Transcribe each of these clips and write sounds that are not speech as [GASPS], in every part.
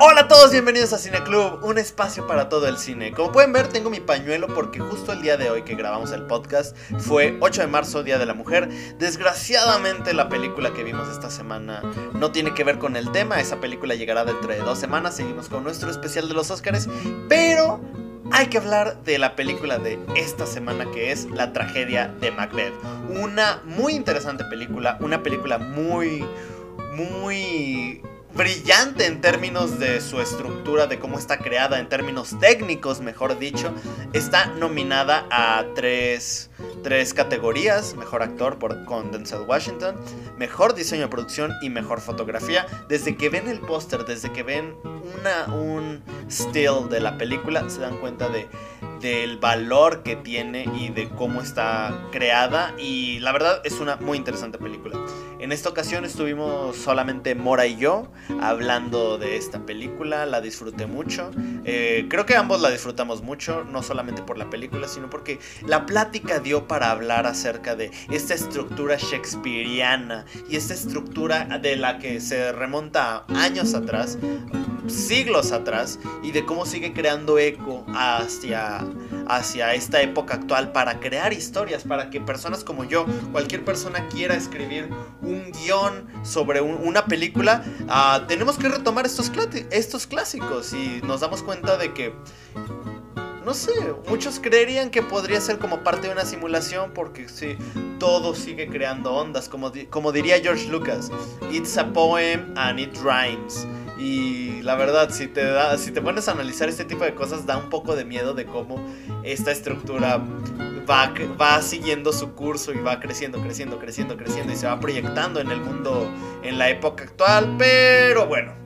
Hola a todos, bienvenidos a Cine Club, un espacio para todo el cine. Como pueden ver, tengo mi pañuelo porque justo el día de hoy que grabamos el podcast fue 8 de marzo, Día de la Mujer. Desgraciadamente, la película que vimos esta semana no tiene que ver con el tema. Esa película llegará dentro de dos semanas. Seguimos con nuestro especial de los Oscars, pero hay que hablar de la película de esta semana que es La tragedia de Macbeth. Una muy interesante película, una película muy, muy brillante en términos de su estructura, de cómo está creada, en términos técnicos, mejor dicho. Está nominada a tres, tres categorías, mejor actor por, con Denzel Washington, mejor diseño de producción y mejor fotografía. Desde que ven el póster, desde que ven una, un still de la película, se dan cuenta de del valor que tiene y de cómo está creada y la verdad es una muy interesante película. En esta ocasión estuvimos solamente Mora y yo hablando de esta película, la disfruté mucho. Eh, creo que ambos la disfrutamos mucho, no solamente por la película, sino porque la plática dio para hablar acerca de esta estructura shakespeariana y esta estructura de la que se remonta años atrás, siglos atrás, y de cómo sigue creando eco hacia, hacia esta época actual para crear historias, para que personas como yo, cualquier persona quiera escribir un guion sobre una película, uh, tenemos que retomar estos, estos clásicos y nos damos cuenta de que no sé, muchos creerían que podría ser como parte de una simulación porque sí, todo sigue creando ondas, como, como diría George Lucas, it's a poem and it rhymes. Y la verdad, si te, da, si te pones a analizar este tipo de cosas, da un poco de miedo de cómo esta estructura va, va siguiendo su curso y va creciendo, creciendo, creciendo, creciendo y se va proyectando en el mundo en la época actual. Pero bueno,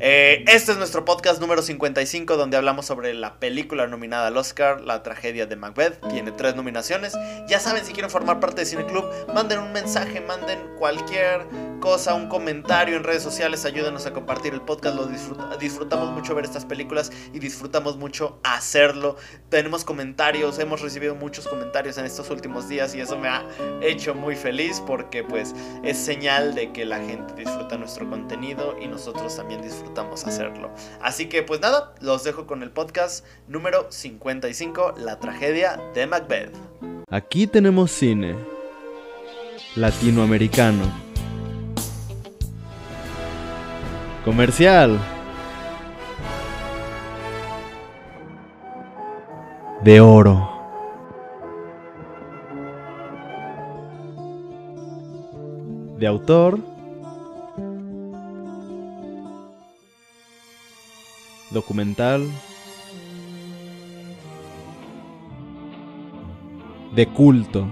eh, este es nuestro podcast número 55 donde hablamos sobre la película nominada al Oscar, La tragedia de Macbeth. Tiene tres nominaciones. Ya saben, si quieren formar parte de Cine Club, manden un mensaje, manden cualquier cosa, un comentario en redes sociales, ayúdenos a compartir el podcast. Lo disfrutamos mucho ver estas películas y disfrutamos mucho hacerlo. Tenemos comentarios, hemos recibido muchos comentarios en estos últimos días y eso me ha hecho muy feliz porque pues es señal de que la gente disfruta nuestro contenido y nosotros también disfrutamos hacerlo. Así que pues nada, los dejo con el podcast número 55, La tragedia de Macbeth. Aquí tenemos cine latinoamericano. Comercial. De oro. De autor documental, de culto,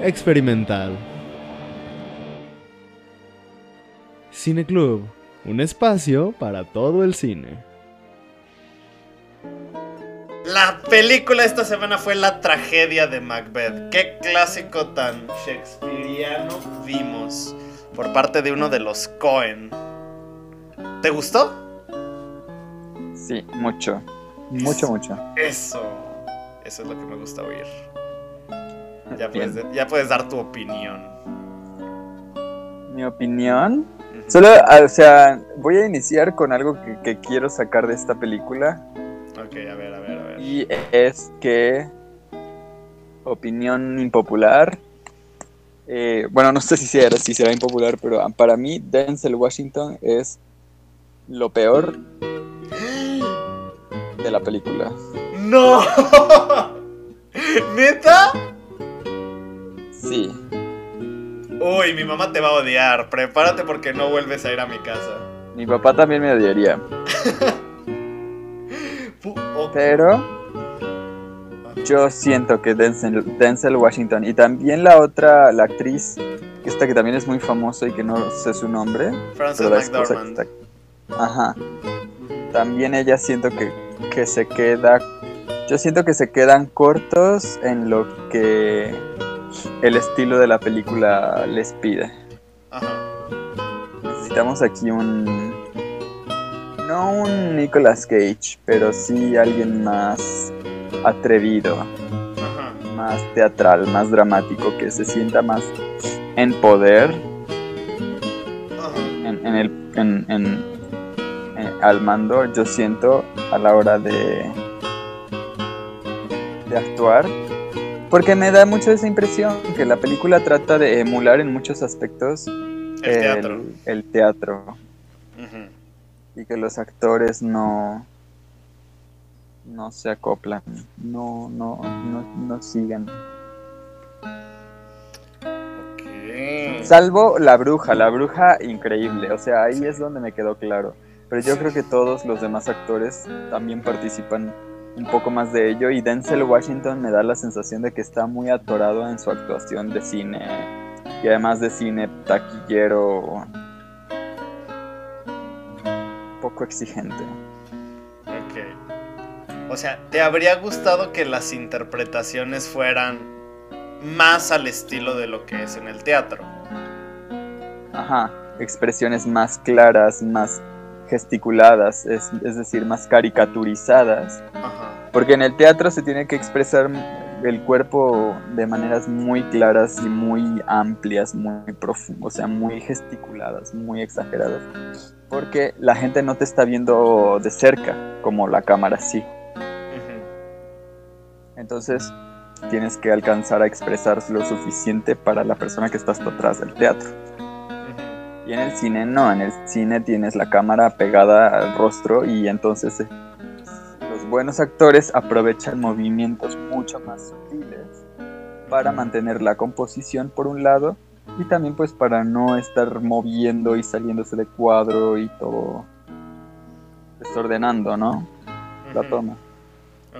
experimental. Cine Club, un espacio para todo el cine. La película esta semana fue La tragedia de Macbeth. Qué clásico tan shakespeariano vimos por parte de uno de los Cohen. ¿Te gustó? Sí, mucho. Mucho, mucho. Eso. Eso es lo que me gusta oír. Ya puedes, ya puedes dar tu opinión. Mi opinión. Solo, o sea, voy a iniciar con algo que, que, quiero sacar de esta película. Ok, a ver, a ver, a ver. Y es que, opinión impopular, eh, bueno, no sé si será, si será impopular, pero para mí Denzel Washington es lo peor de la película. ¡No! [LAUGHS] ¿Neta? Sí. Uy, mi mamá te va a odiar. Prepárate porque no vuelves a ir a mi casa. Mi papá también me odiaría. [LAUGHS] Pero yo siento que Denzel, Washington y también la otra, la actriz, esta que también es muy famosa y que no sé su nombre. Frances McDormand. Ajá. También ella siento que, que se queda... Yo siento que se quedan cortos en lo que el estilo de la película les pide. Ajá. Necesitamos aquí un... No un Nicolas Cage, pero sí alguien más atrevido, más teatral, más dramático, que se sienta más en poder. en, en el, en, en- al mando, yo siento a la hora de, de actuar. Porque me da mucho esa impresión que la película trata de emular en muchos aspectos El teatro. el teatro Ujú. y que los actores no no se acoplan, no no no, no siguen. Salvo la bruja, la bruja increíble, o sea, ahí es donde me quedó claro. Pero yo creo que todos los demás actores también participan un poco más de ello y Denzel Washington me da la sensación de que está muy atorado en su actuación de cine y además de cine taquillero poco exigente. Ok. O sea, ¿te habría gustado que las interpretaciones fueran más al estilo de lo que es en el teatro? Ajá, expresiones más claras, más gesticuladas, es, es decir, más caricaturizadas. Ajá. Porque en el teatro se tiene que expresar el cuerpo de maneras muy claras y muy amplias, muy profundas, o sea, muy gesticuladas, muy exageradas. Porque la gente no te está viendo de cerca, como la cámara sí. Entonces tienes que alcanzar a expresar lo suficiente para la persona que está hasta atrás del teatro. Y en el cine no, en el cine tienes la cámara pegada al rostro y entonces eh, los buenos actores aprovechan movimientos mucho más sutiles para mantener la composición por un lado y también pues para no estar moviendo y saliéndose de cuadro y todo desordenando, ¿no? La toma.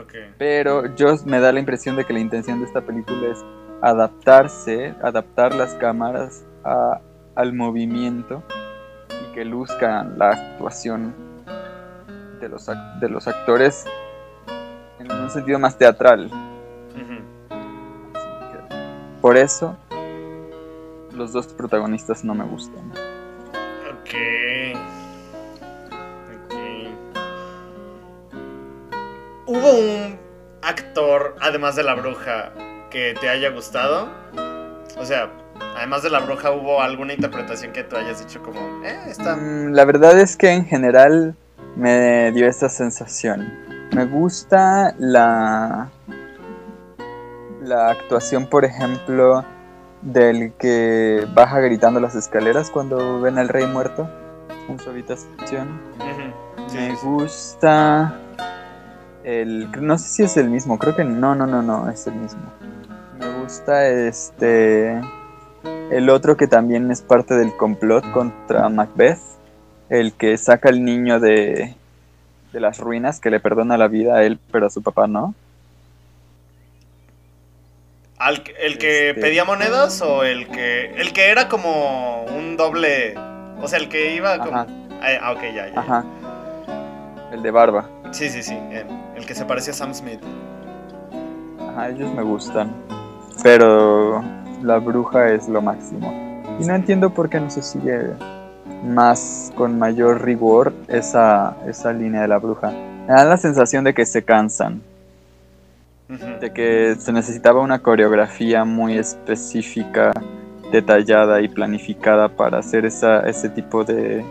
Ok. Pero yo me da la impresión de que la intención de esta película es adaptarse, adaptar las cámaras a- al movimiento y que luzcan la actuación de los, de los actores en un sentido más teatral. Por eso los dos protagonistas no me gustan. Ok. Ok. ¿Hubo un actor, además de la bruja, que te haya gustado? O sea, además de la bruja, ¿hubo alguna interpretación que tú hayas dicho como, eh, está... Mm, La verdad es que en general me dio esa sensación. Me gusta la, la actuación, por ejemplo, del que baja gritando las escaleras cuando ven al rey muerto en su habitación. Sí, Me sí. gusta el... No sé si es el mismo, creo que no, no, no, no, es el mismo. Me gusta este... El otro que también es parte del complot contra Macbeth. El que saca al niño de, de las ruinas, que le perdona la vida a él, pero a su papá no. Al ¿El que Este- pedía monedas o el que... El que era como un doble... O sea, el que iba como... Ajá, Ah, ok, ya, ya. ya. ajá. El de barba. Sí, sí, sí. El, el que se parecía a Sam Smith. Ajá, ellos me gustan. Pero la bruja es lo máximo. Y no entiendo por qué no se sigue más con mayor rigor esa, esa línea de la bruja. Me da la sensación de que se cansan, de que se necesitaba una coreografía muy específica, detallada y planificada para hacer esa, ese tipo de,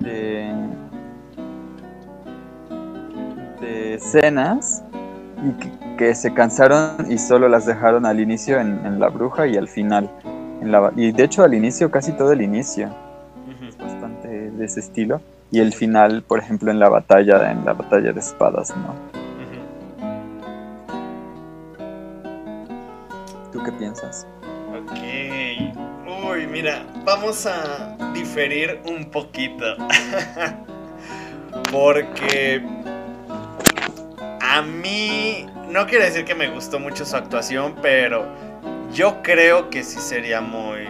de, de escenas y que, que se cansaron y solo las dejaron al inicio en, en la bruja y al final. En la, y de hecho al inicio, casi todo el inicio Ujú. bastante de ese estilo. Y el final, por ejemplo, en la batalla, en la batalla de espadas, ¿no? ¿Tú qué piensas? Ok. Uy, mira, vamos a diferir un poquito. [LAUGHS] Porque a mí no quiere decir que me gustó mucho su actuación, pero yo creo que sí sería muy...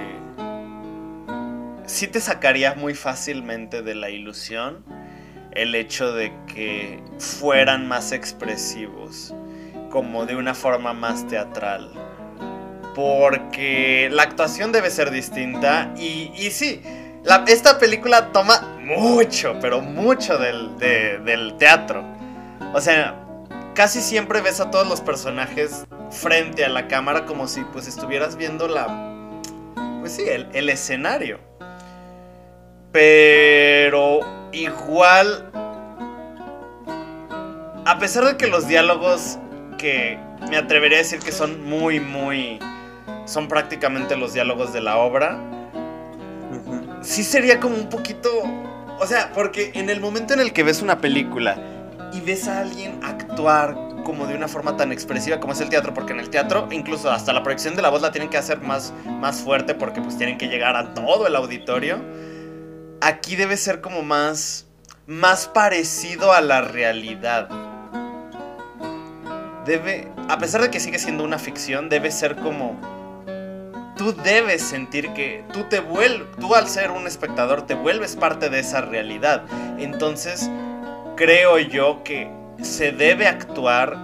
Sí te sacaría muy fácilmente de la ilusión el hecho de que fueran más expresivos, como de una forma más teatral porque la actuación debe ser distinta y, y sí, esta película toma mucho, pero mucho del, de- del teatro. O sea, casi siempre ves a todos los personajes frente a la cámara como si pues estuvieras viendo la... Pues sí, el, el escenario. Pero igual, a pesar de que los diálogos que me atrevería a decir que son muy, muy... Son prácticamente los diálogos de la obra. Sí sería como un poquito... O sea, porque en el momento en el que ves una película y ves a alguien actuar como de una forma tan expresiva como es el teatro, porque en el teatro incluso hasta la proyección de la voz la tienen que hacer más, más fuerte porque pues tienen que llegar a todo el auditorio. Aquí debe ser como más, más parecido a la realidad. Debe, a pesar de que sigue siendo una ficción, debe ser como tú debes sentir que tú te vuelves, tú al ser un espectador te vuelves parte de esa realidad. Entonces, creo yo que se debe actuar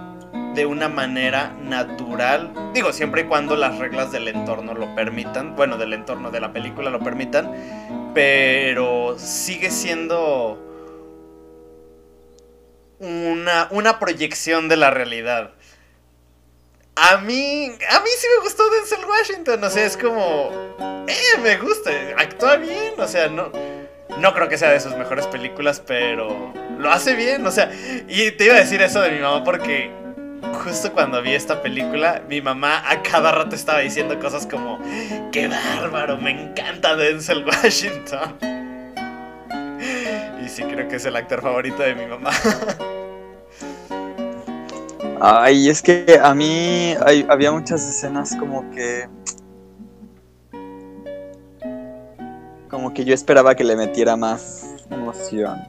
de una manera natural. Digo, siempre y cuando las reglas del entorno lo permitan. Bueno, del entorno de la película lo permitan. Pero sigue siendo una, una proyección de la realidad. A mí, a mí sí me gustó Denzel Washington, o sea, es como, eh, me gusta, actúa bien, o sea, no, no creo que sea de sus mejores películas, pero lo hace bien, o sea, y te iba a decir eso de mi mamá porque justo cuando vi esta película, mi mamá a cada rato estaba diciendo cosas como, qué bárbaro, me encanta Denzel Washington. Y sí creo que es el actor favorito de mi mamá. Ay, es que a mí había muchas escenas como que... Como que yo esperaba que le metiera más emoción.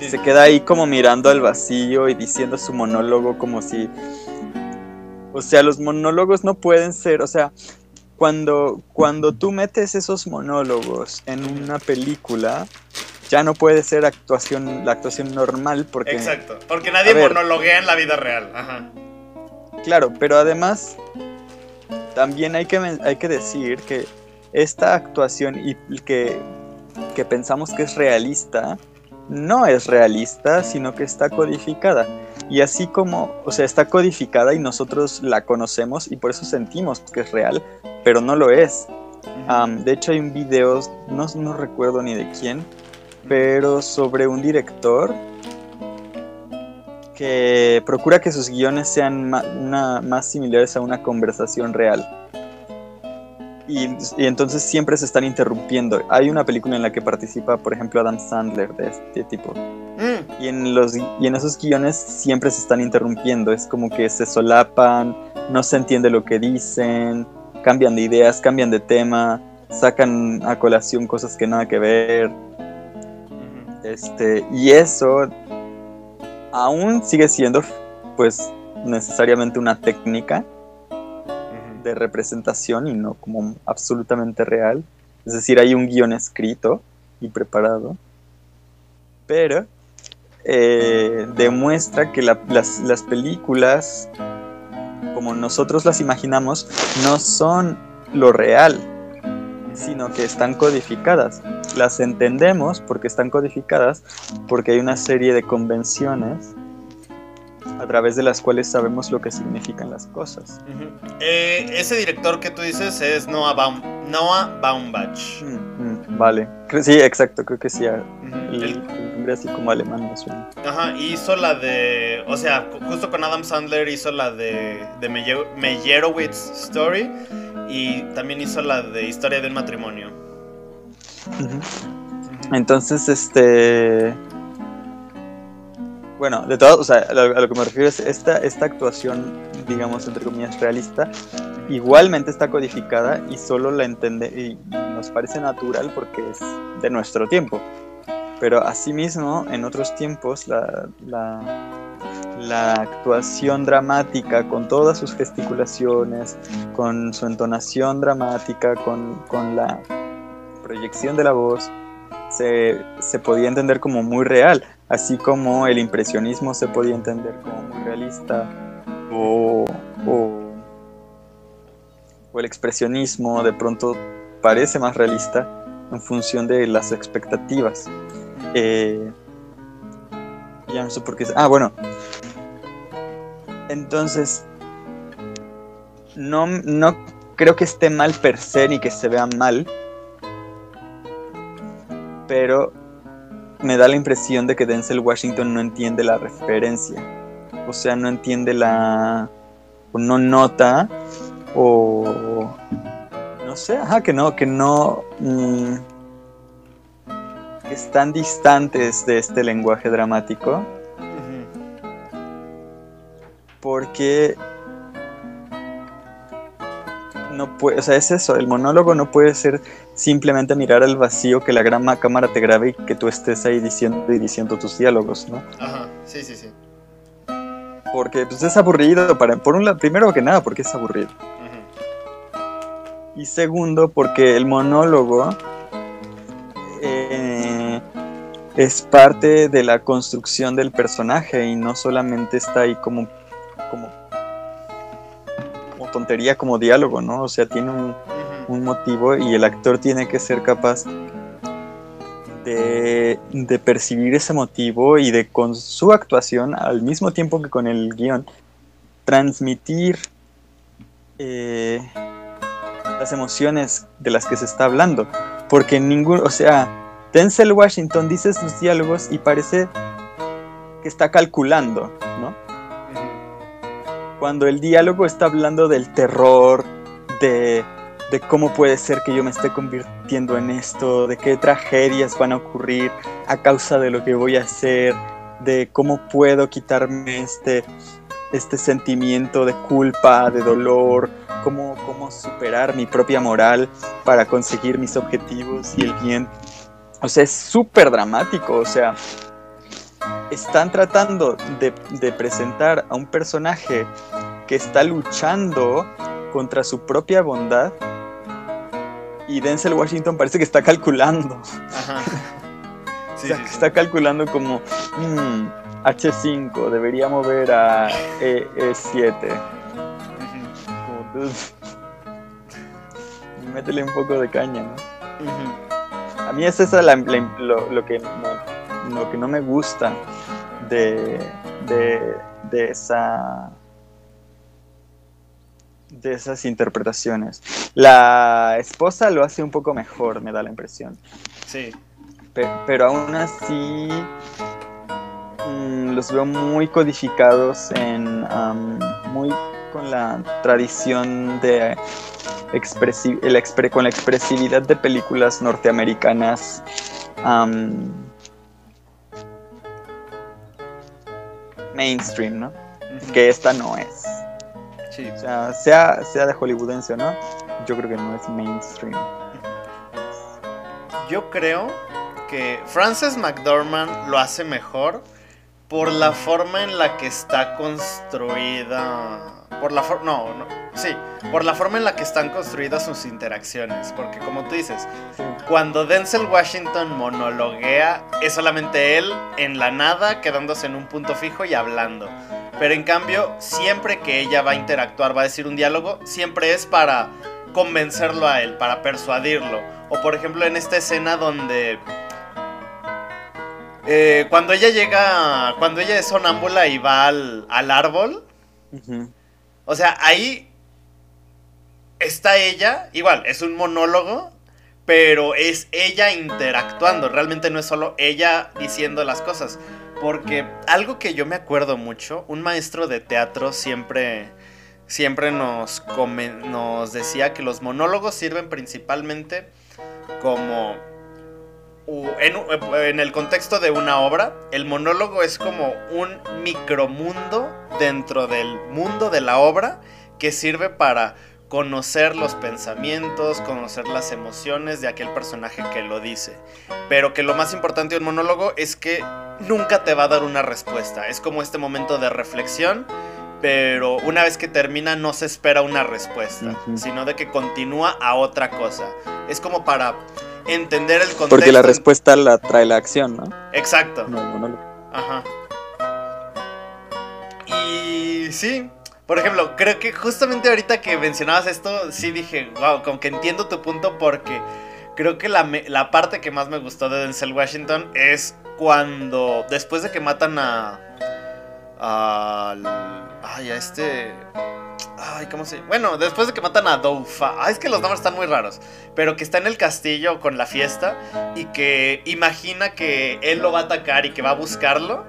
Se queda ahí como mirando al vacío y diciendo su monólogo como si... O sea, los monólogos no pueden ser, o sea, cuando, cuando tú metes esos monólogos en una película, ya no puede ser actuación, la actuación normal porque... Exacto, porque nadie monologuea en la vida real. Ajá. Claro, pero además también hay que, hay que decir que esta actuación y que, que pensamos que es realista, no es realista, sino que está codificada. Y así como, o sea, está codificada y nosotros la conocemos y por eso sentimos que es real, pero no lo es. de hecho hay un video, no, no recuerdo ni de quién, pero sobre un director que procura que sus guiones sean más similares a una conversación real. Y, entonces siempre se están interrumpiendo. Hay una película en la que participa, por ejemplo, Adam Sandler de este tipo. Mm. Y, en los, y en esos guiones siempre se están interrumpiendo. Es como que se solapan, no se entiende lo que dicen, cambian de ideas, cambian de tema, sacan a colación cosas que nada que ver. Este, y eso aún sigue siendo pues necesariamente una técnica de representación y no como absolutamente real. Es decir, hay un guion escrito y preparado, pero eh, demuestra que las, las películas, como nosotros las imaginamos, no son lo real, sino que están codificadas. Las entendemos porque están codificadas, porque hay una serie de convenciones a través de las cuales sabemos lo que significan las cosas. Eh, ese director que tú dices es Noah, Baum Noah Baumbach. Mm, mm, vale, sí, exacto, creo que sí. El, nombre así como alemán me suena. Ajá, hizo la de, o sea, justo con Adam Sandler hizo la de, de Meyerowitz Story y también hizo la de Historia del matrimonio. Entonces, este... Bueno, de todo, o sea, a lo, que me refiero es esta, esta actuación, digamos, entre comillas, realista, igualmente está codificada y solo la entiende y nos parece natural porque es de nuestro tiempo. Pero asimismo, en otros tiempos, la, la actuación dramática, con todas sus gesticulaciones, con su entonación dramática, con, la proyección de la voz, se, podía entender como muy real, así como el impresionismo se podía entender como muy realista, o, el expresionismo de pronto parece más realista en función de las expectativas. Eh, ya no sé por qué. Ah, bueno, entonces, no, no creo que esté mal per se ni que se vea mal. pero me da la impresión de que Denzel Washington no entiende la referencia. O sea, no entiende la... o no nota o... no sé, ajá, que no, que no... mm, están distantes de este lenguaje dramático porque no puede, o sea, es eso, el monólogo no puede ser simplemente mirar al vacío que la gran ma- cámara te grabe y que tú estés ahí diciendo y diciendo tus diálogos, ¿no? Ajá, sí, sí, sí. Porque pues es aburrido para por un lado, primero que nada porque es aburrido y segundo porque el monólogo eh, es parte de la construcción del personaje y no solamente está ahí como como como tontería como diálogo, ¿no? O sea, tiene un. Un motivo y el actor tiene que ser capaz de, de percibir ese motivo y de con su actuación, al mismo tiempo que con el guion, transmitir eh, las emociones de las que se está hablando. Porque ningún, o sea, Denzel Washington dice sus diálogos y parece que está calculando, ¿no? Cuando el diálogo está hablando del terror, de, de cómo puede ser que yo me esté convirtiendo en esto, de qué tragedias van a ocurrir a causa de lo que voy a hacer, de cómo puedo quitarme este, este sentimiento de culpa, de dolor, cómo, cómo superar mi propia moral para conseguir mis objetivos y el bien. O sea, es súper dramático, o sea, están tratando de, de presentar a un personaje que está luchando contra su propia bondad y Denzel Washington parece que está calculando. Ajá. [LAUGHS] o sea, sí, que sí. está calculando como "Mm, H5, debería mover a E- E7. Ujú. Como, "Dude, [LAUGHS] Métele un poco de caña, ¿no? A mí es esa la- la- lo, lo que no, lo que no me gusta de, de, de esa de esas interpretaciones. La esposa lo hace un poco mejor, me da la impresión. Sí. Pe- pero aún así mm, los veo muy codificados en muy con la tradición de expresi- el expre- con la expresividad de películas norteamericanas am, mainstream, ¿no? Que esta no es. Sí. O sea, sea, sea de hollywoodense o no, yo creo que no es mainstream. Yo creo que Frances McDormand lo hace mejor por la forma en la que está construida. Por la forma. No, no. Sí, por la forma en la que están construidas sus interacciones. Porque, como tú dices, cuando Denzel Washington monologuea, es solamente él en la nada, quedándose en un punto fijo y hablando. Pero en cambio, siempre que ella va a interactuar, va a decir un diálogo, siempre es para convencerlo a él, para persuadirlo. O por ejemplo en esta escena donde... eh, cuando ella llega, cuando ella es sonámbula y va al, al árbol, o sea, ahí está ella, igual, es un monólogo, pero es ella interactuando, realmente no es solo ella diciendo las cosas. Porque algo que yo me acuerdo mucho, un maestro de teatro siempre, siempre nos, come- nos decía que los monólogos sirven principalmente como... en el contexto de una obra, el monólogo es como un micromundo dentro del mundo de la obra que sirve para conocer los pensamientos, conocer las emociones de aquel personaje que lo dice. Pero que lo más importante de un monólogo es que nunca te va a dar una respuesta. Es como este momento de reflexión, pero una vez que termina no se espera una respuesta, sino de que continúa a otra cosa. Es como para entender el contexto. Porque la respuesta la trae la acción, ¿no? Exacto. No. Ajá. Y sí, por ejemplo, creo que justamente ahorita que mencionabas esto, sí dije, wow, como que entiendo tu punto porque creo que la, la parte que más me gustó de Denzel Washington es cuando, después de que matan a... al- ay, a este... Ay, ¿cómo se.? Bueno, después de que matan a Doufa. Ah, es que los nombres están muy raros. Pero que está en el castillo con la fiesta y que imagina que él lo va a atacar y que va a buscarlo.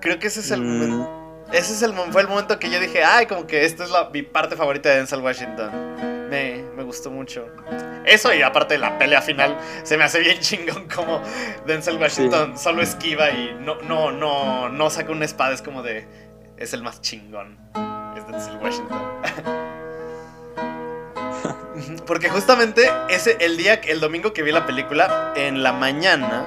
Creo que ese es el Mm, momento. Ese es el, fue el momento que yo dije, ay, como que esta es la, mi parte favorita de Denzel Washington. Me, me gustó mucho. Eso y aparte de la pelea final, se me hace bien chingón como Denzel Washington solo esquiva y no, no, no, no saca una espada, es como de, es el más chingón. Es Denzel Washington. [LAUGHS] Porque justamente ese, el día, el domingo que vi la película, en la mañana,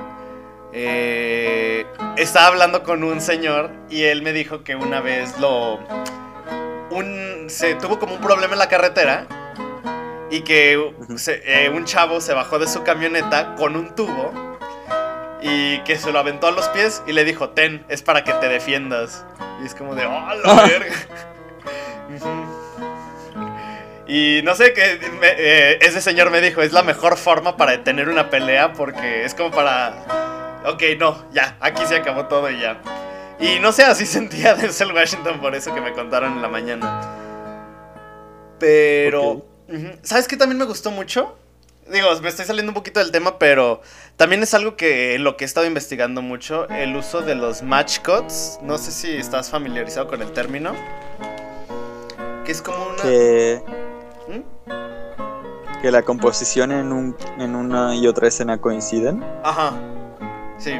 eh, estaba hablando con un señor y él me dijo que una vez lo... Un, se tuvo como un problema en la carretera y que se- eh, un chavo se bajó de su camioneta con un tubo y que se lo aventó a los pies y le dijo, ten, es para que te defiendas. Y es como de, oh, la [LAUGHS] verga. Y no sé qué, me- eh, ese señor me dijo, es la mejor forma para detener una pelea porque es como para, ok, no, ya, aquí se acabó todo y ya. Y no sé, así [LAUGHS] sentía Denzel Washington por eso que me contaron en la mañana. Pero, ¿sabes qué también me gustó mucho? Digo, me estoy saliendo un poquito del tema, pero también es algo que lo que he estado investigando mucho, el uso de los match cuts. No sé si estás familiarizado con el término. Que es como una... que, ¿Mm? que la composición en, un, en una y otra escena coinciden. Ajá. Sí.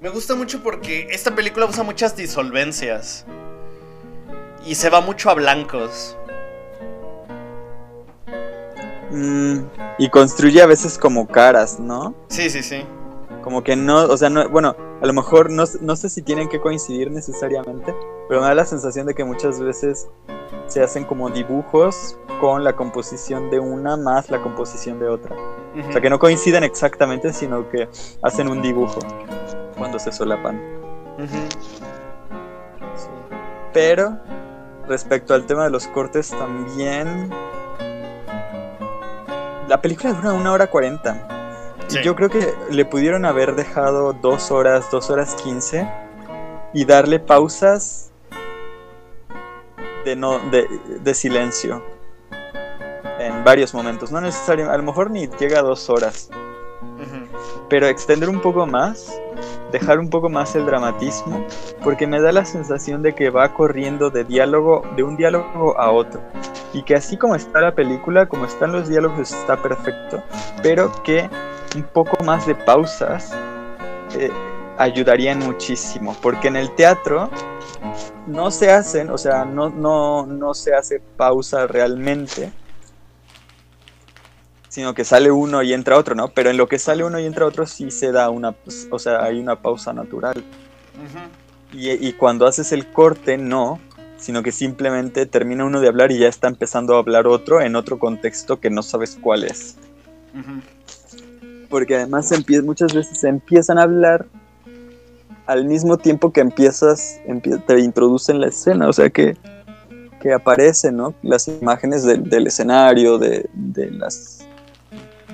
Me gusta mucho porque esta película usa muchas disolvencias. Y se va mucho a blancos. Mm, y construye a veces como caras, ¿no? Sí, sí, sí. Como que no, o sea, no, bueno, a lo mejor no, no sé si tienen que coincidir necesariamente, pero me da la sensación de que muchas veces se hacen como dibujos con la composición de una más la composición de otra. O sea, que no coinciden exactamente, sino que hacen un dibujo cuando se solapan. Sí. Pero respecto al tema de los cortes también... La película dura una hora cuarenta. Sí. Y yo creo que le pudieron haber dejado dos horas, dos horas quince y darle pausas de, no, de, de silencio en varios momentos. No necesariamente, a lo mejor ni llega a dos horas, pero extender un poco más, dejar un poco más el dramatismo, porque me da la sensación de que va corriendo de diálogo, de un diálogo a otro. Y que así como está la película, como están los diálogos, está perfecto, pero que un poco más de pausas eh, ayudarían muchísimo, porque en el teatro no se hacen, o sea, no, no, no se hace pausa realmente, sino que sale uno y entra otro, ¿no? Pero en lo que sale uno y entra otro sí se da una, pues, o sea, hay una pausa natural. Y, y cuando haces el corte, no, sino que simplemente termina uno de hablar y ya está empezando a hablar otro en otro contexto que no sabes cuál es. Porque además muchas veces se empiezan a hablar al mismo tiempo que empiezas, empie- te introducen la escena, o sea que, que aparecen, ¿no? Las imágenes del, del escenario, de, de las,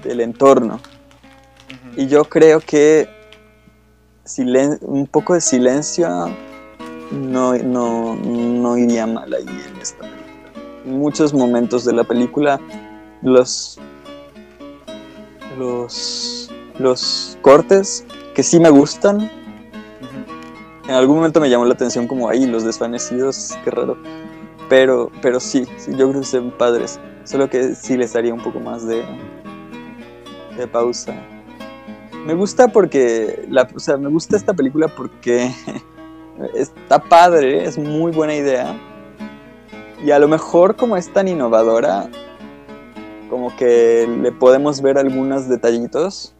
del entorno. Y yo creo que silen- un poco de silencio no, no, no iría mal ahí en esta película. Muchos momentos de la película los, los, los cortes que sí me gustan, en algún momento me llamó la atención como ahí los desvanecidos, qué raro. Pero, pero sí, sí, yo creo que son padres. Solo que sí les daría un poco más de, de pausa. Me gusta porque, la, o sea, me gusta esta película porque [LAUGHS] está padre, es muy buena idea. Y a lo mejor como es tan innovadora, como que le podemos ver algunos detallitos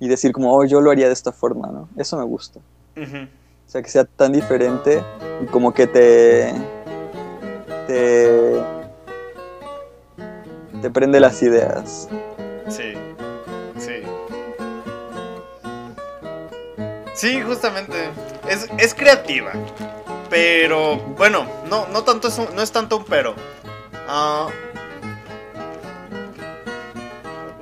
y decir como, oh, yo lo haría de esta forma, ¿no? Eso me gusta. O sea, que sea tan diferente y como que te. te. te prende las ideas. Sí, sí. Sí, justamente. Es, es creativa. Pero, bueno, no, no tanto es un- no es tanto un pero. Ah,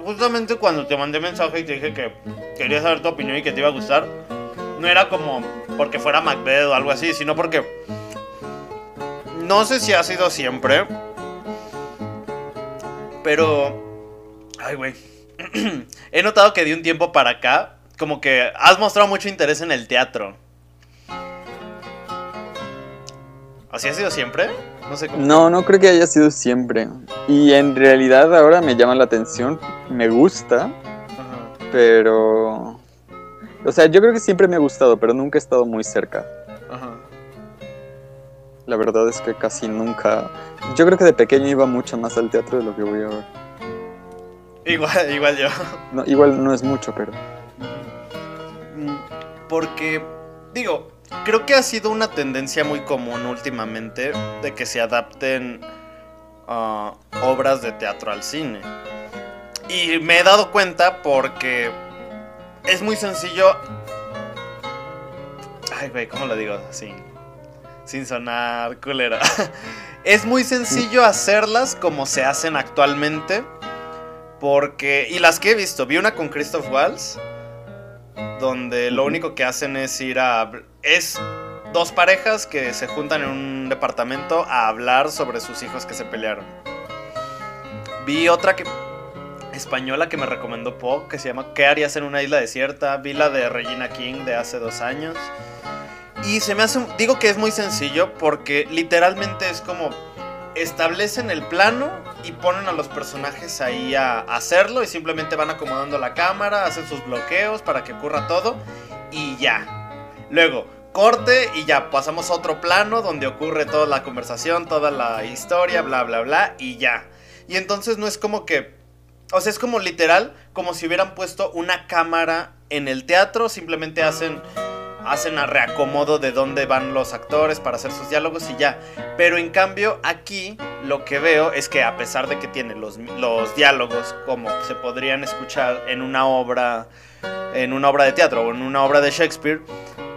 justamente cuando te mandé mensaje y te dije que quería saber tu opinión y que te iba a gustar, no era como porque fuera Macbeth o algo así, sino porque no sé si ha sido siempre, pero ay güey, [CLEARS THROAT] he notado que de un tiempo para acá como que has mostrado mucho interés en el teatro. ¿Así ha sido siempre? No sé cómo. No, no creo que haya sido siempre. Y en realidad ahora me llama la atención, me gusta, Ajá, pero... O sea, yo creo que siempre me ha gustado, pero nunca he estado muy cerca. ajá. La verdad es que casi nunca... Yo creo que de pequeño iba mucho más al teatro de lo que voy ahora. Igual, igual yo. No, igual no es mucho, pero... Mm, Porque, digo, creo que ha sido una tendencia muy común últimamente de que se adapten ah, obras de teatro al cine. Y me he dado cuenta porque es muy sencillo. Ay, güey, ¿cómo lo digo? Sin, sin sonar culero. [LAUGHS] es muy sencillo hacerlas como se hacen actualmente. Porque. Y las que he visto, vi una con Christoph Waltz. Donde lo único que hacen es ir a. Es dos parejas que se juntan en un departamento a hablar sobre sus hijos que se pelearon. Vi otra que. Española que me recomendó Pog, que se llama ¿Qué harías en una isla desierta? Vi la de Regina King de hace dos años. Y se me hace. un- Digo que es muy sencillo porque literalmente es como. Establecen el plano y ponen a los personajes ahí a hacerlo y simplemente van acomodando la cámara, hacen sus bloqueos para que ocurra todo y ya. Luego, corte y ya pasamos a otro plano donde ocurre toda la conversación, toda la historia, bla, bla, bla y ya. Y entonces no es como que... O sea, es como literal, como si hubieran puesto una cámara en el teatro, simplemente hacen hacen a reacomodo de dónde van los actores para hacer sus diálogos y ya. Pero en cambio aquí lo que veo es que a pesar de que tiene los, los diálogos como se podrían escuchar en una obra en una obra de teatro o en una obra de Shakespeare,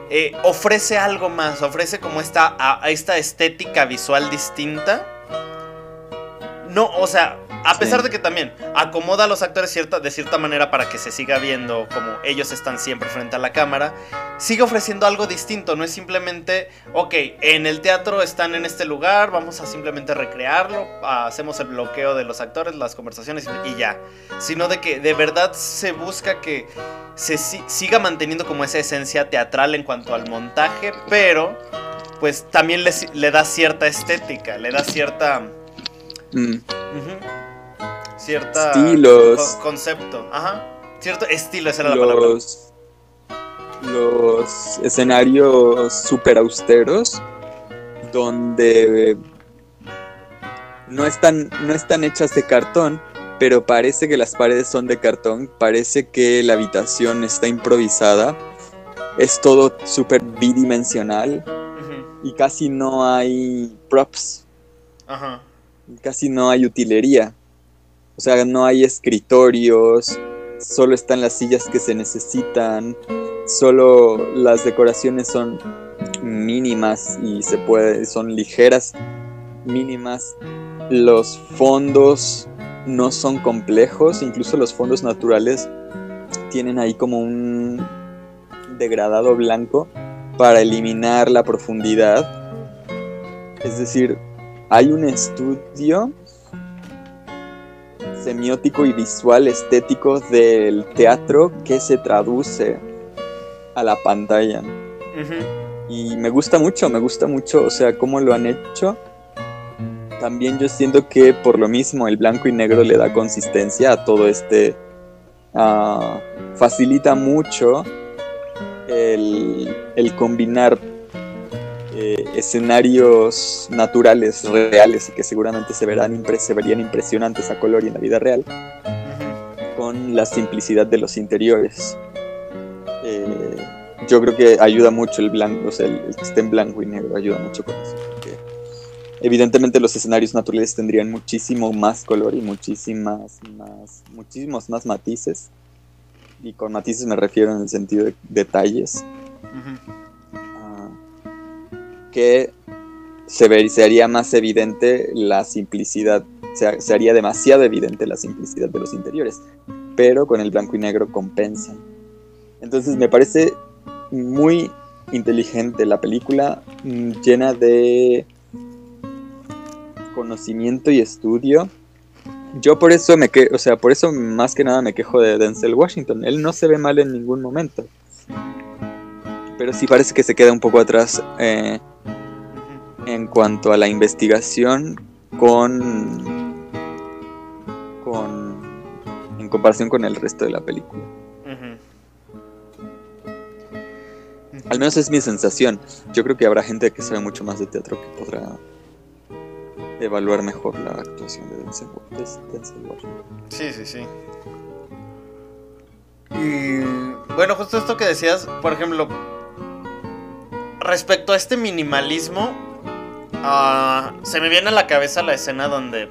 eh, ofrece algo más, ofrece como esta, esta estética visual distinta. No, o sea, a pesar Sí. de que también acomoda a los actores cierta, de cierta manera para que se siga viendo como ellos están siempre frente a la cámara, sigue ofreciendo algo distinto, no es simplemente, ok, en el teatro están en este lugar, vamos a simplemente recrearlo, hacemos el bloqueo de los actores, las conversaciones y ya, sino de que de verdad se busca que se si- siga manteniendo como esa esencia teatral en cuanto al montaje, pero pues también le, le da cierta estética, le da cierta... Mm. Cierta Estilos. co- concepto, ajá, cierto estilo, esa era la palabra. los, los escenarios super austeros donde no están, no están hechas de cartón, pero parece que las paredes son de cartón, parece que la habitación está improvisada, es todo súper bidimensional y casi no hay props, Ajá. casi no hay utilería. O sea, no hay escritorios, solo están las sillas que se necesitan, solo las decoraciones son mínimas y se puede, son ligeras, mínimas. Los fondos no son complejos, incluso los fondos naturales tienen ahí como un degradado blanco para eliminar la profundidad. Es decir, hay un estudio semiótico y visual estético del teatro que se traduce a la pantalla. Y me gusta mucho, me gusta mucho, o sea, cómo lo han hecho. También yo siento que por lo mismo el blanco y negro le da consistencia a todo este... facilita mucho el, el combinar eh, escenarios naturales, reales y que seguramente se, verán impre- se verían impresionantes a color y en la vida real con la simplicidad de los interiores. Eh, yo creo que ayuda mucho el blanco, o sea, el, el que esté en blanco y negro ayuda mucho con eso. porque evidentemente los escenarios naturales tendrían muchísimo más color y muchísimas más, muchísimos más matices. Y con matices me refiero en el sentido de detalles. Ujú. ah, que se, ver- se haría más evidente la simplicidad, se, haría demasiado evidente la simplicidad de los interiores, pero con el blanco y negro compensan. Entonces me parece muy inteligente la película, mm, llena de conocimiento y estudio. Yo por eso me que, o sea, por eso más que nada me quejo de Denzel Washington. Él no se ve mal en ningún momento. Pero sí parece que se queda un poco atrás eh, en cuanto a la investigación con con en comparación con el resto de la película. Al menos es mi sensación. Yo creo que habrá gente que sabe mucho más de teatro que podrá evaluar mejor la actuación de Denzel, Washington. Sí, sí, sí. Y bueno, justo esto que decías, por ejemplo, respecto a este minimalismo, uh, se me viene a la cabeza la escena donde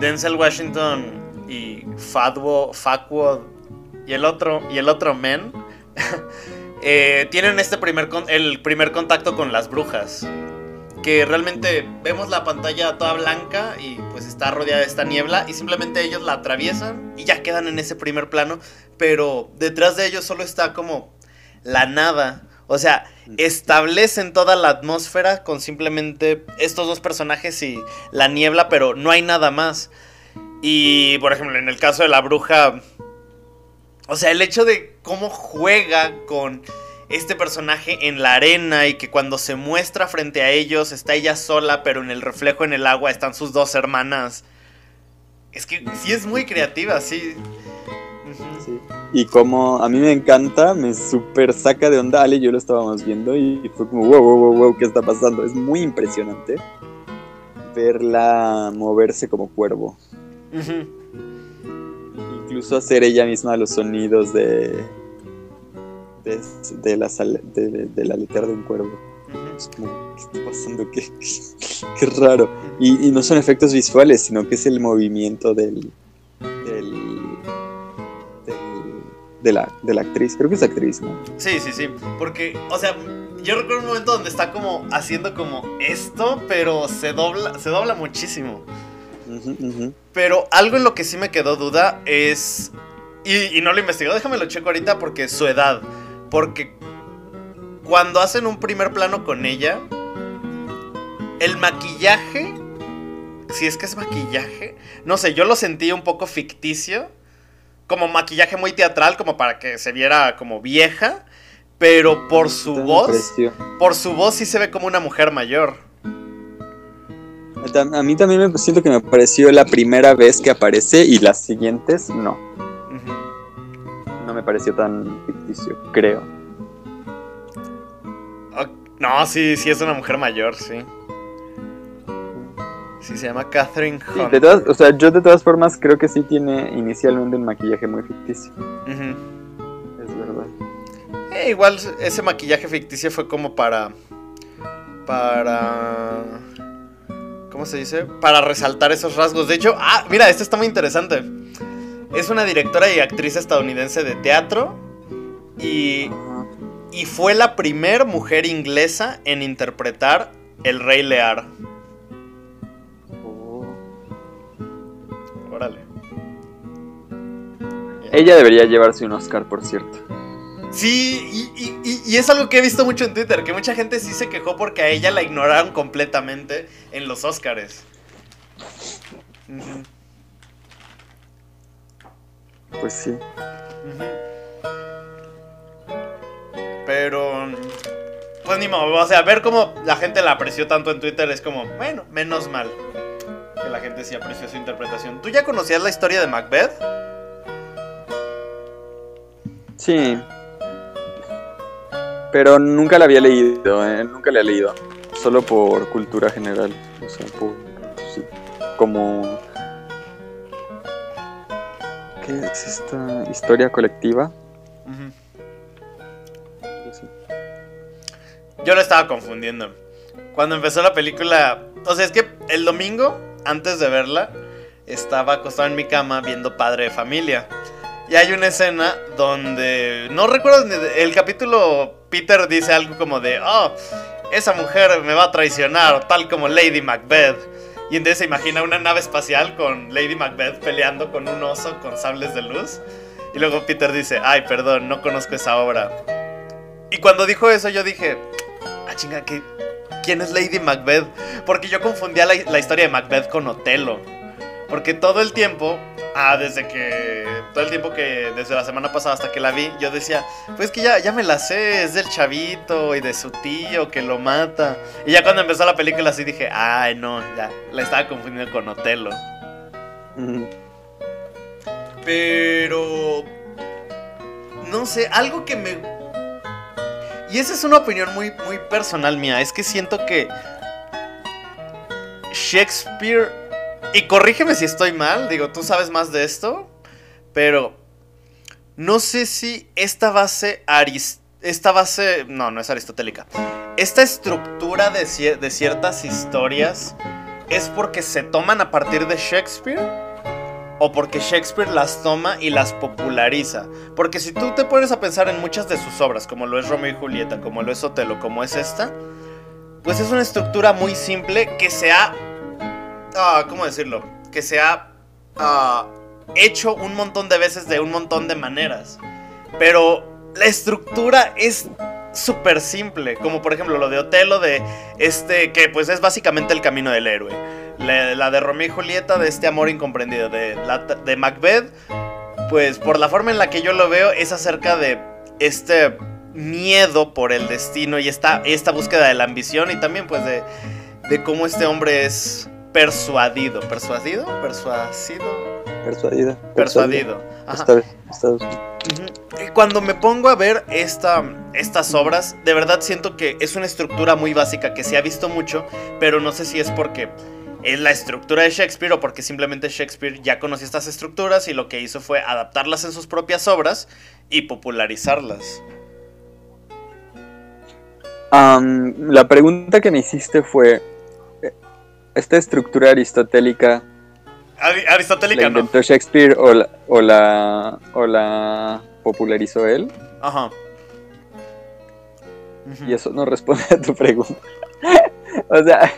Denzel Washington y Fakwo y el otro y el otro men [LAUGHS] eh, tienen este primer el primer contacto con las brujas que realmente vemos la pantalla toda blanca y pues está rodeada de esta niebla y simplemente ellos la atraviesan y ya quedan en ese primer plano, pero detrás de ellos solo está como la nada. O sea, establecen toda la atmósfera con simplemente estos dos personajes y la niebla, pero no hay nada más. Y, por ejemplo, en el caso de la bruja, o sea, el hecho de cómo juega con este personaje en la arena y que cuando se muestra frente a ellos está ella sola, pero en el reflejo en el agua están sus dos hermanas. Es que sí es muy creativa, sí. Y como a mí me encanta, me super saca de onda, Ale yo lo estábamos viendo y fue como, wow, wow, wow, wow, ¿qué está pasando? Es muy impresionante verla moverse como cuervo. Incluso hacer ella misma los sonidos de, de, la, de, de la letra de un cuervo. Es como, ¿qué está pasando? Qué, qué, raro. Y, no son efectos visuales, sino que es el movimiento del, de, la, de la actriz. Creo que es actriz, ¿no? Sí, sí, sí. Porque, o sea, yo recuerdo un momento donde está como haciendo como esto, pero se dobla, se dobla muchísimo. Pero algo en lo que sí me quedó duda es. Y, y no lo investigó, déjame lo checo ahorita porque su edad. Porque cuando hacen un primer plano con ella, el maquillaje, si es que es maquillaje, no sé, yo lo sentí un poco ficticio, como maquillaje muy teatral, como para que se viera como vieja, pero por su voz, por su voz sí se ve como una mujer mayor. A mí también me siento que me pareció la primera vez que aparece y las siguientes no no me pareció tan ficticio, creo. no, sí, sí es una mujer mayor, sí. Sí, se llama Catherine Hunt. o sea, yo de todas formas creo que sí tiene inicialmente un maquillaje muy ficticio. Es verdad. Eh, igual ese maquillaje ficticio fue como para... Para... ¿Cómo se dice? Para resaltar esos rasgos. De hecho, ah, mira, esto está muy interesante. Es una directora y actriz estadounidense de teatro y, y fue la primera mujer inglesa en interpretar El Rey Lear. Órale. Ella debería llevarse un Oscar, por cierto. Sí, y, es algo que he visto mucho en Twitter, que mucha gente sí se quejó porque a ella la ignoraron completamente en los Oscars. Pues sí. Pero. Pues ni modo, o sea, ver cómo la gente la apreció tanto en Twitter es como, bueno, menos mal que la gente sí apreció su interpretación. ¿Tú ya conocías la historia de Macbeth? Sí. Pero nunca la había leído, ¿eh? nunca la he leído. Solo por cultura general. O sea, por, sí, como ¿Qué es esta historia colectiva? Yo lo estaba confundiendo. Cuando empezó la película, o sea, es que el domingo, antes de verla, estaba acostado en mi cama viendo Padre de Familia. Y hay una escena donde, no recuerdo, el capítulo Peter dice algo como de, oh, esa mujer me va a traicionar, tal como Lady Macbeth. Y entonces se imagina una nave espacial con Lady Macbeth peleando con un oso con sables de luz. Y luego Peter dice, ay, perdón, no conozco esa obra. Y cuando dijo eso, yo dije, ah, chinga, ¿qué? ¿Quién es Lady Macbeth? Porque yo confundía la, la historia de Macbeth con Otelo. Porque todo el tiempo, ah, desde que, todo el tiempo que, desde la semana pasada hasta que la vi, yo decía, pues que ya, ya me la sé, es del chavito y de su tío que lo mata. Y ya cuando empezó la película así dije, ay no, ya, la estaba confundiendo con Otelo. Pero... No sé, algo que me... Y esa es una opinión muy, muy personal mía. Es que siento que... Shakespeare... Y corrígeme si estoy mal, digo, tú sabes más de esto. Pero... No sé si esta base... Aris- esta base... No, no es aristotélica. Esta estructura de, de ciertas historias... ¿Es porque se toman a partir de Shakespeare? O porque Shakespeare las toma y las populariza. Porque si tú te pones a pensar en muchas de sus obras, como lo es Romeo y Julieta, como lo es Otelo, como es esta, pues es una estructura muy simple que se ha... ah, ¿Cómo decirlo? Que se ha ah, hecho un montón de veces de un montón de maneras. Pero la estructura es súper simple, como por ejemplo lo de Otelo de este, que pues es básicamente el camino del héroe. La, la de Romeo y Julieta, de este amor incomprendido. De, la, de Macbeth, pues por la forma en la que yo lo veo, es acerca de este miedo por el destino y esta, esta búsqueda de la ambición y también pues de, de cómo este hombre es persuadido. ¿Persuadido? ¿Persuasido? Persuadida. Persuadido. Ajá. Está bien, está bien. Ujú. Y Cuando me pongo a ver esta, estas obras, de verdad siento que es una estructura muy básica que se ha visto mucho, pero no sé si es porque es la estructura de Shakespeare o porque simplemente Shakespeare ya conocía estas estructuras y lo que hizo fue adaptarlas en sus propias obras y popularizarlas. La pregunta que me hiciste fue, eh, ¿esta estructura aristotélica Ari- la Aristotélica no. inventó Shakespeare o la, o la, o la popularizó él? Ajá. Y eso no responde a tu pregunta. [LAUGHS] o sea,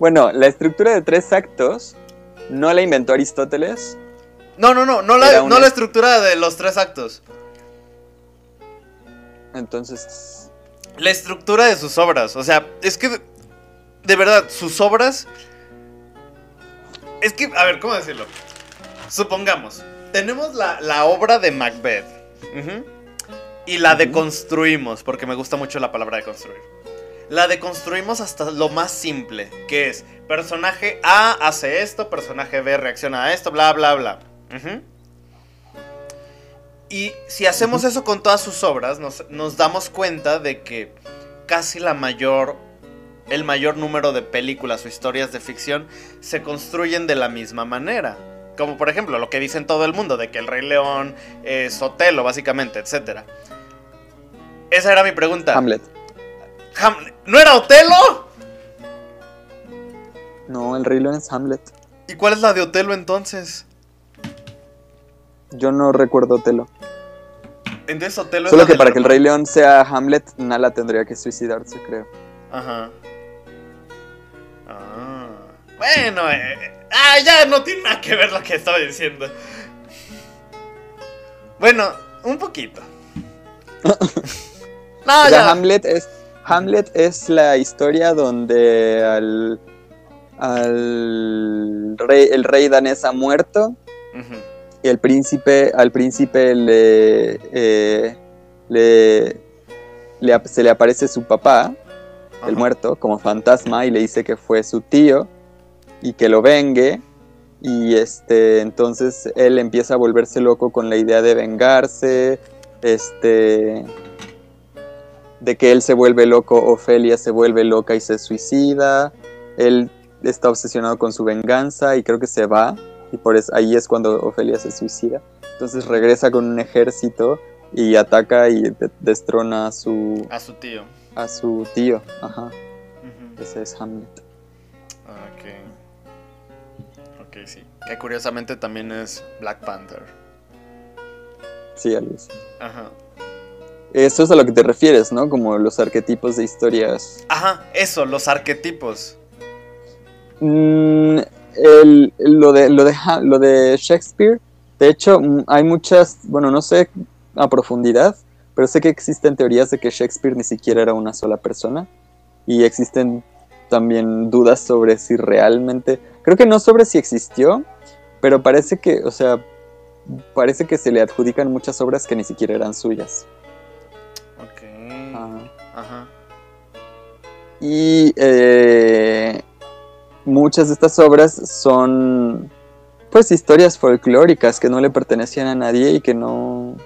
bueno, la estructura de tres actos no la inventó Aristóteles. No, no, no, no la, una- no la estructura de los tres actos. Entonces, La estructura de sus obras. O sea, es que. De, de verdad, sus obras. Es que, a ver, ¿cómo decirlo? Supongamos, tenemos la, la obra de Macbeth. y la Ujú. deconstruimos, porque me gusta mucho la palabra deconstruir. La deconstruimos hasta lo más simple, que es personaje A hace esto, personaje B reacciona a esto, bla, bla, bla. Y si hacemos eso con todas sus obras, nos, nos damos cuenta de que casi la mayor, el mayor número de películas o historias de ficción se construyen de la misma manera. Como por ejemplo lo que dicen todo el mundo, de que el Rey León es Otelo, básicamente, etc. Esa era mi pregunta. Hamlet. ¿No era Otelo? No, el Rey León es Hamlet. ¿Y cuál es la de Otelo entonces? Yo no recuerdo Otelo. Entonces Otelo Solo que para que el. Rey León sea Hamlet, Nala tendría que suicidarse, creo. Ajá. Ah. Bueno, eh, ah, ya no tiene nada que ver lo que estaba diciendo. Bueno, un poquito. [LAUGHS] no, O sea, ya. Hamlet es Hamlet es la historia donde al al rey el rey danés ha muerto. Y el príncipe al príncipe le eh, le, se le aparece su papá el muerto como fantasma y le dice que fue su tío y que lo vengue. Y este entonces él empieza a volverse loco con la idea de vengarse este de que él se vuelve loco Ofelia se vuelve loca y se suicida él está obsesionado con su venganza y creo que se va y por eso ahí es cuando Ofelia se suicida entonces regresa con un ejército y ataca y de- destrona a su A su tío. a su tío ajá ese es Hamlet Ok. Ok, sí. Que curiosamente también es Black Panther. sí así. Ajá. Eso es a lo que te refieres, ¿no? Como los arquetipos de historias. Ajá, eso, los arquetipos. Mm, el- lo, de, lo, de, lo de Shakespeare, de hecho, mm, hay muchas, bueno, no sé a profundidad, pero sé que existen teorías de que Shakespeare ni siquiera era una sola persona y existen también dudas sobre si realmente, creo que no sobre si existió, pero parece que, o sea, parece que se le adjudican muchas obras que ni siquiera eran suyas. Ajá. Y eh, muchas de estas obras son pues historias folclóricas que no le pertenecían a nadie y que no...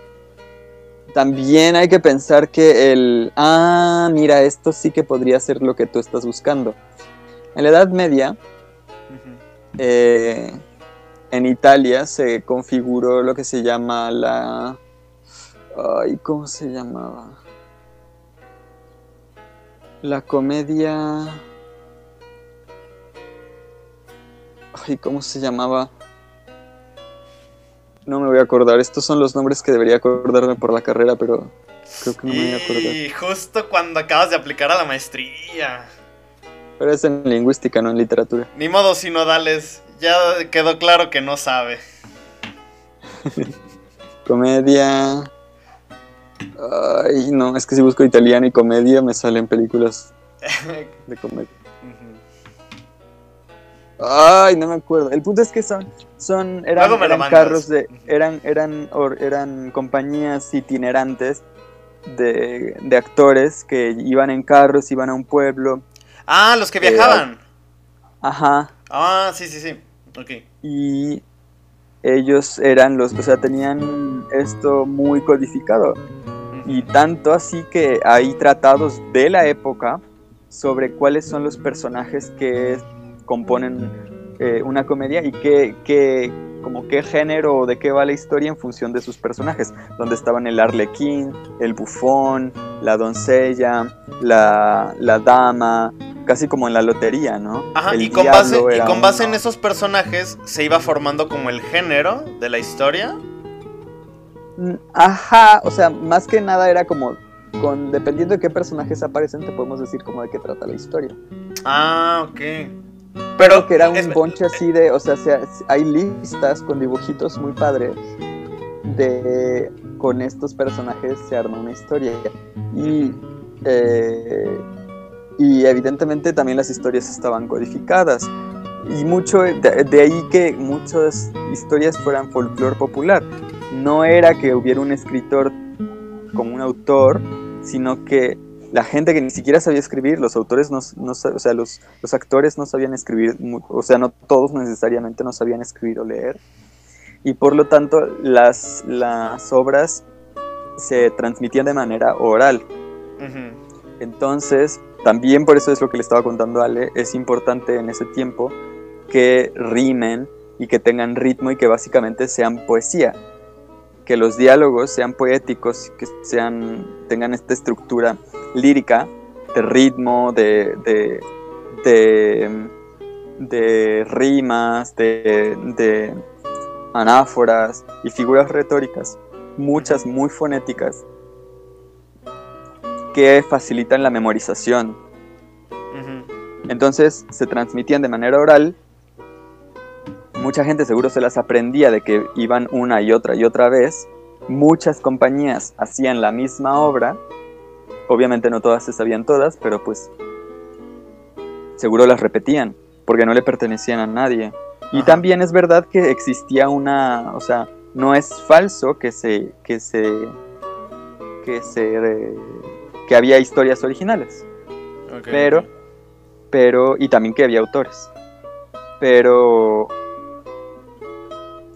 También hay que pensar que el... Ah, mira, esto sí que podría ser lo que tú estás buscando. En la Edad Media, eh, en Italia se configuró lo que se llama la... Ay, ¿cómo se llamaba? La comedia... Ay, ¿cómo se llamaba? No me voy a acordar. Estos son los nombres que debería acordarme por la carrera, pero creo que no me voy a acordar. Y justo cuando acabas de aplicar a la maestría. Pero es en lingüística, no en literatura. Ni modo sinodales. Ya quedó claro que no sabe. [LAUGHS] Comedia. Ay, no, es que si busco italiano y comedia me salen películas [LAUGHS] de comedia. Ay, no me acuerdo. El punto es que son, son, eran, Luego me lo eran carros de, eran, eran, or- eran compañías itinerantes de, de actores que iban en carros, iban a un pueblo, Ah, los que Eh, viajaban. ajá, Ah, sí, sí, sí. Ok. y ellos eran los, o sea, tenían esto muy codificado. Y tanto así que hay tratados de la época sobre cuáles son los personajes que componen eh, una comedia y qué, qué- como qué género o de qué va la historia en función de sus personajes. Donde estaban el arlequín, el bufón, la doncella, la, la dama, casi como en la lotería, ¿no? Ajá, El y con, base, y con base en esos personajes se iba formando como el género de la historia. Ajá, o sea, más que nada era como, con, dependiendo de qué personajes aparecen, te podemos decir como de qué trata la historia. Ah, ok. Pero que era un bonche así de, o sea, se- hay listas con dibujitos muy padres de con estos personajes se arma una historia y eh, y evidentemente también las historias estaban codificadas y mucho de, de ahí que muchas historias fueran folclore popular no era que hubiera un escritor como un autor sino que la gente que ni siquiera sabía escribir, los autores no, no o sea, los, los actores no sabían escribir, o sea, no todos necesariamente no sabían escribir o leer. Y por lo tanto, las, las obras se transmitían de manera oral. Entonces, también por eso es lo que le estaba contando a Ale, es importante en ese tiempo que rimen y que tengan ritmo y que básicamente sean poesía. Que los diálogos sean poéticos, que sean, tengan esta estructura lírica, de ritmo, de, de, de, de rimas, de, de anáforas y figuras retóricas, muchas muy fonéticas, que facilitan la memorización. Entonces se transmitían de manera oral. Mucha gente seguro se las aprendía de que iban una y otra y otra vez. Muchas compañías hacían la misma obra. Obviamente no todas se sabían todas, pero pues seguro las repetían, porque no le pertenecían a nadie. Y Ajá. también es verdad que existía una, o sea, no es falso que se, que se, que se, eh, que había historias originales pero, pero, y también que había autores, pero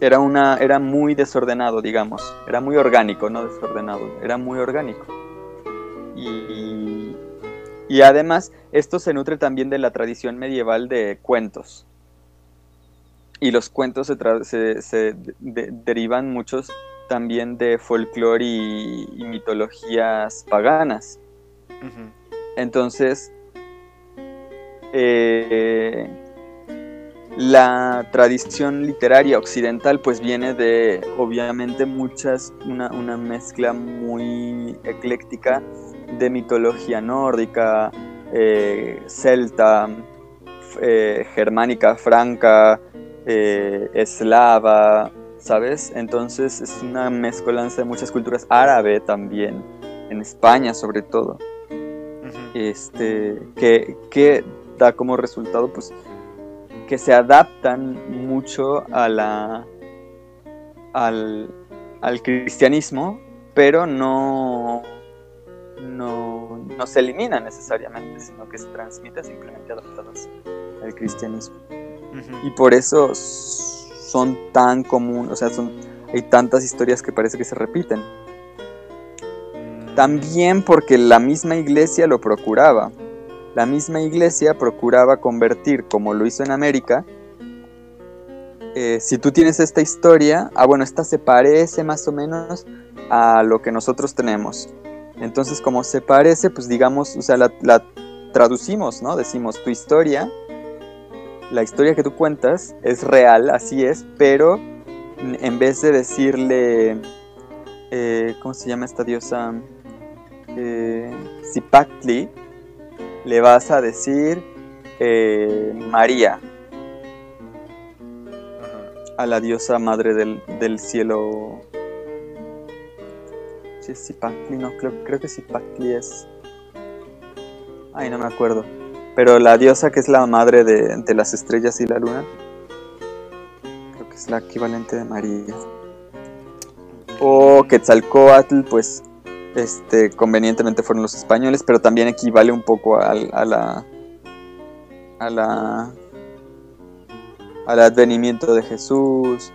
era una, era muy desordenado, digamos, era muy orgánico, no desordenado, era muy orgánico. Y, y además, esto se nutre también de la tradición medieval de cuentos. Y los cuentos se, tra- se- se de- derivan muchos también de folclore y- y mitologías paganas. Entonces, eh, la tradición literaria occidental pues viene de obviamente muchas, una, una mezcla muy ecléctica de mitología nórdica, eh, celta, eh, germánica, franca, eh, eslava, ¿sabes? Entonces es una mezcolanza de muchas culturas, árabe también. en España sobre todo, este, que, que da como resultado pues que se adaptan mucho a la al, al cristianismo, pero no, no, no se elimina necesariamente, sino que se transmite simplemente adaptadas al cristianismo. Y por eso son tan comunes, o sea, son, hay tantas historias que parece que se repiten. También porque la misma iglesia lo procuraba. La misma iglesia procuraba convertir, como lo hizo en América, eh, si tú tienes esta historia, ah bueno, esta se parece más o menos a lo que nosotros tenemos. Entonces, como se parece, pues digamos, o sea, la, la traducimos, ¿no? Decimos, tu historia, la historia que tú cuentas es real, así es, pero en vez de decirle, eh, ¿cómo se llama esta diosa? Eh, Zipactli, le vas a decir eh, María, a la diosa madre del, del cielo. Es Zipactli, no, creo, creo que es. Ay, no me acuerdo. Pero la diosa que es la madre de, de las estrellas y la luna, creo que es la equivalente de María. O Quetzalcoatl, pues este, convenientemente fueron los españoles, pero también equivale un poco al- a, la. a la. al advenimiento de Jesús.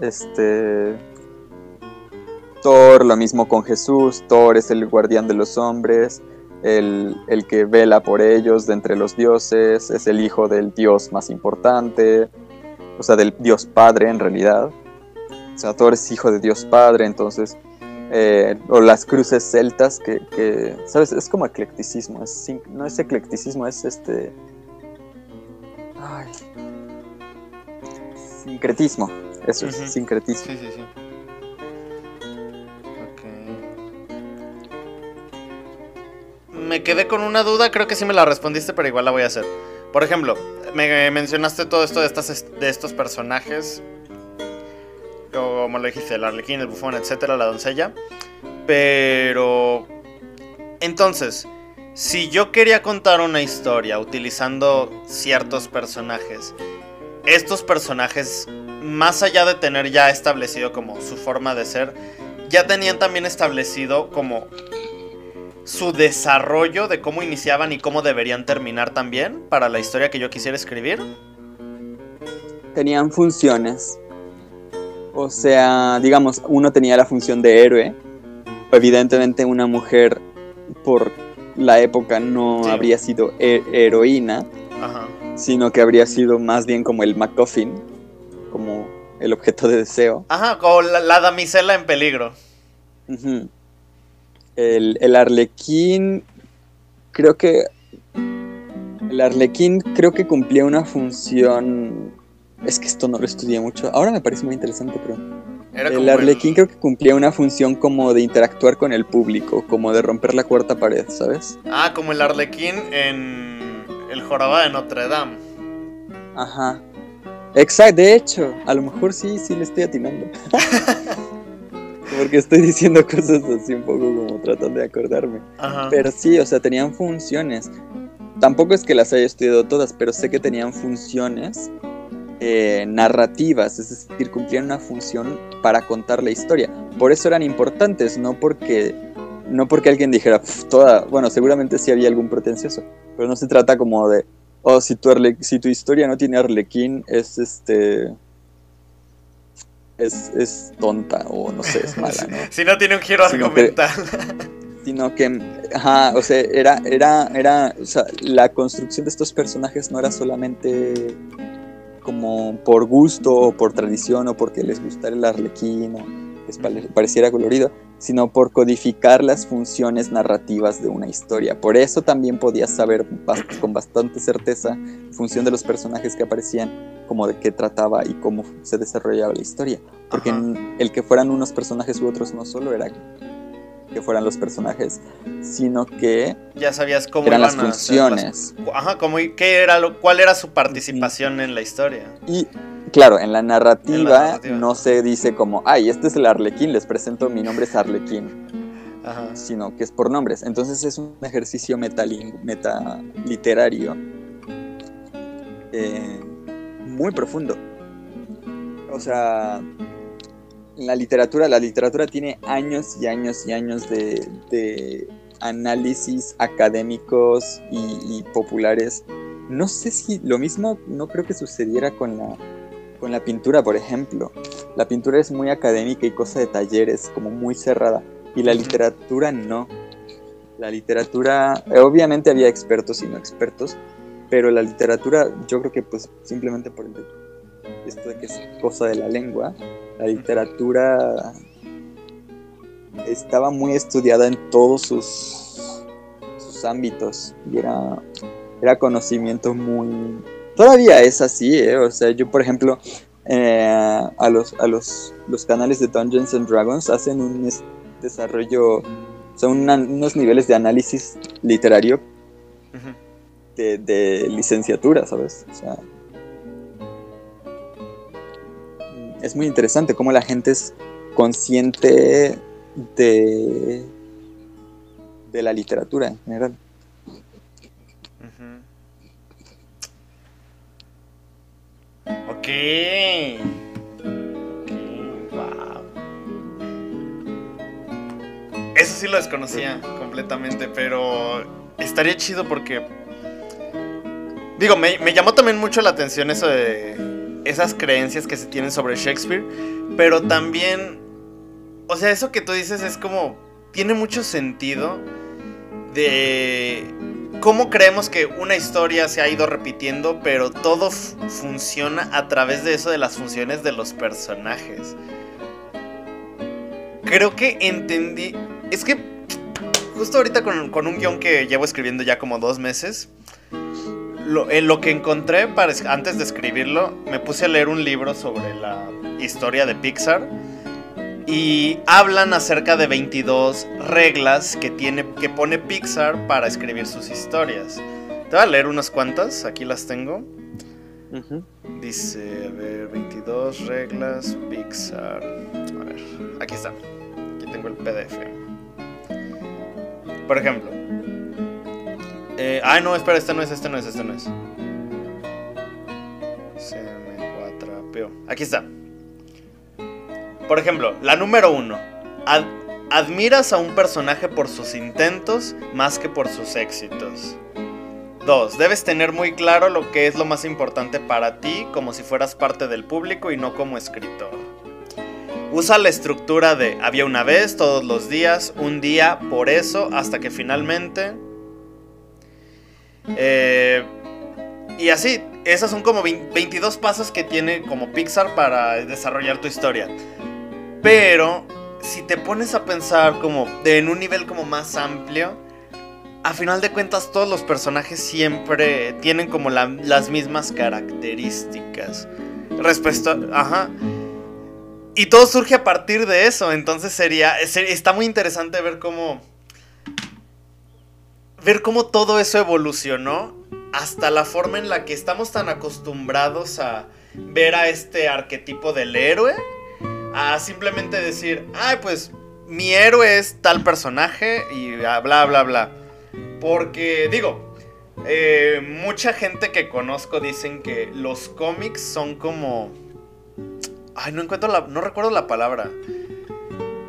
Este. Thor, lo mismo con Jesús. Thor es el guardián de los hombres, el, el que vela por ellos de entre los dioses, es el hijo del dios más importante, o sea, del dios padre en realidad. O sea, Thor es hijo de dios padre, entonces. Eh, o las cruces celtas que, que, ¿sabes? Es como eclecticismo, es, no es eclecticismo, es este... Ay. Sincretismo, eso es, sincretismo. Sí, sí, sí. Ok. Me quedé con una duda, creo que sí me la respondiste, pero igual la voy a hacer. Por ejemplo, me mencionaste todo esto de, estas, est- de estos personajes. Como lo dijiste, el arlequín, el bufón, etcétera, la doncella. Pero. Entonces, si yo quería contar una historia utilizando ciertos personajes, estos personajes más allá de tener ya establecido como su forma de ser, ya tenían también establecido como su desarrollo de cómo iniciaban y cómo deberían terminar también para la historia que yo quisiera escribir. tenían funciones. O sea, digamos, uno tenía la función de héroe. Evidentemente una mujer por la época no Sí. habría sido he- heroína, Ajá. sino que habría sido más bien como el MacGuffin, como el objeto de deseo. Ajá, como la, la damisela en peligro. El arlequín, creo que... El arlequín creo que cumplía una función... Es que esto no lo estudié mucho. Ahora me parece muy interesante, pero... Era el arlequín creo que cumplía una función como de interactuar con el público, como de romper la cuarta pared, ¿sabes? Ah, como el arlequín en el jorobado de Notre Dame. Ajá. Exacto, de hecho, a lo mejor sí, sí le estoy atinando. [LAUGHS] Porque estoy diciendo cosas así un poco como tratando de acordarme. Ajá. Pero sí, o sea, tenían funciones. Tampoco es que las haya estudiado todas, pero sé que tenían funciones eh, narrativas, es decir, cumplían una función para contar la historia. Por eso eran importantes, no porque no porque alguien dijera "Pf, toda, bueno, seguramente sí había algún pretencioso, pero no se trata como de, oh, si tu arle- si tu historia no tiene arlequín es este es, es tonta o no sé, es mala, ¿no? [LAUGHS] Si no tiene un giro Sino que- argumental. [LAUGHS] sino que, ajá, o sea, era, era, era, o sea, la construcción de estos personajes no era solamente como por gusto o por tradición o porque les gustara el arlequín o les pare- pareciera colorido, sino por codificar las funciones narrativas de una historia. Por eso también podías saber con bastante certeza en función de los personajes que aparecían, como de qué trataba y cómo se desarrollaba la historia. Porque Ajá. el que fueran unos personajes u otros no solo era que fueran los personajes, sino que Ya sabías cómo eran las funciones. Ajá, como qué era lo, cuál era su participación en la historia. Y claro, en la, narrativa En la narrativa. no se dice como, ay, este es el arlequín, les presento, mi nombre es arlequín. Ajá. sino que es por nombres. Entonces es un ejercicio metaliterario eh, muy profundo. O sea, la literatura, la literatura tiene años y años y años de, de análisis académicos y, y populares. No sé si lo mismo, no creo que sucediera con la, con la pintura, por ejemplo. La pintura es muy académica y cosa de talleres, como muy cerrada. Y la literatura no. La literatura, obviamente había expertos y no expertos, pero la literatura, yo creo que pues simplemente por el esto de que es cosa de la lengua, la literatura estaba muy estudiada en todos sus, sus ámbitos y era, era conocimiento muy... Todavía es así, ¿eh? O sea, yo por ejemplo, eh, a, los, a los, los canales de Dungeons and Dragons hacen un es- desarrollo, son unos niveles de análisis literario de, de licenciatura, ¿sabes? O sea, es muy interesante cómo la gente es consciente de, de la literatura en general. Ok. Ok, wow. Eso sí lo desconocía completamente, pero estaría chido porque... Digo, me, me llamó también mucho la atención eso de esas creencias que se tienen sobre Shakespeare, pero también... O sea, eso que tú dices es como... Tiene mucho sentido de cómo creemos que una historia se ha ido repitiendo, pero todo funciona a través de eso de las funciones de los personajes. Creo que entendí. Es que justo ahorita con, con un guion que llevo escribiendo ya como dos meses, lo, en lo que encontré para, es- antes de escribirlo, me puse a leer un libro sobre la historia de Pixar. Y hablan acerca de 22 reglas que, tiene, que pone Pixar para escribir sus historias. Te voy a leer unas cuantas, aquí las tengo. Dice, a ver, 22 reglas Pixar. A ver, aquí está. Aquí tengo el PDF. Por ejemplo. Eh, ah, no, espera, este no es, este no es, este no es. Se me cuatrapeó. Aquí está. Por ejemplo, la número uno. Ad- admiras a un personaje por sus intentos más que por sus éxitos. 2. Debes tener muy claro lo que es lo más importante para ti como si fueras parte del público y no como escritor. Usa la estructura de había una vez, todos los días, un día, por eso, hasta que finalmente... Eh, y así, esos son como 20 22 pasos que tiene como Pixar para desarrollar tu historia. Pero si te pones a pensar como en un nivel como más amplio, a final de cuentas todos los personajes siempre tienen como la- las mismas características. Respecto. Ajá. Y todo surge a partir de eso, entonces sería... se- Está muy interesante ver cómo... Ver cómo todo eso evolucionó hasta la forma en la que estamos tan acostumbrados a ver a este arquetipo del héroe a simplemente decir, ay, pues mi héroe es tal personaje y bla, bla, bla. Porque, digo, eh, mucha gente que conozco dicen que los cómics son como... Ay, no encuentro la... No recuerdo la palabra.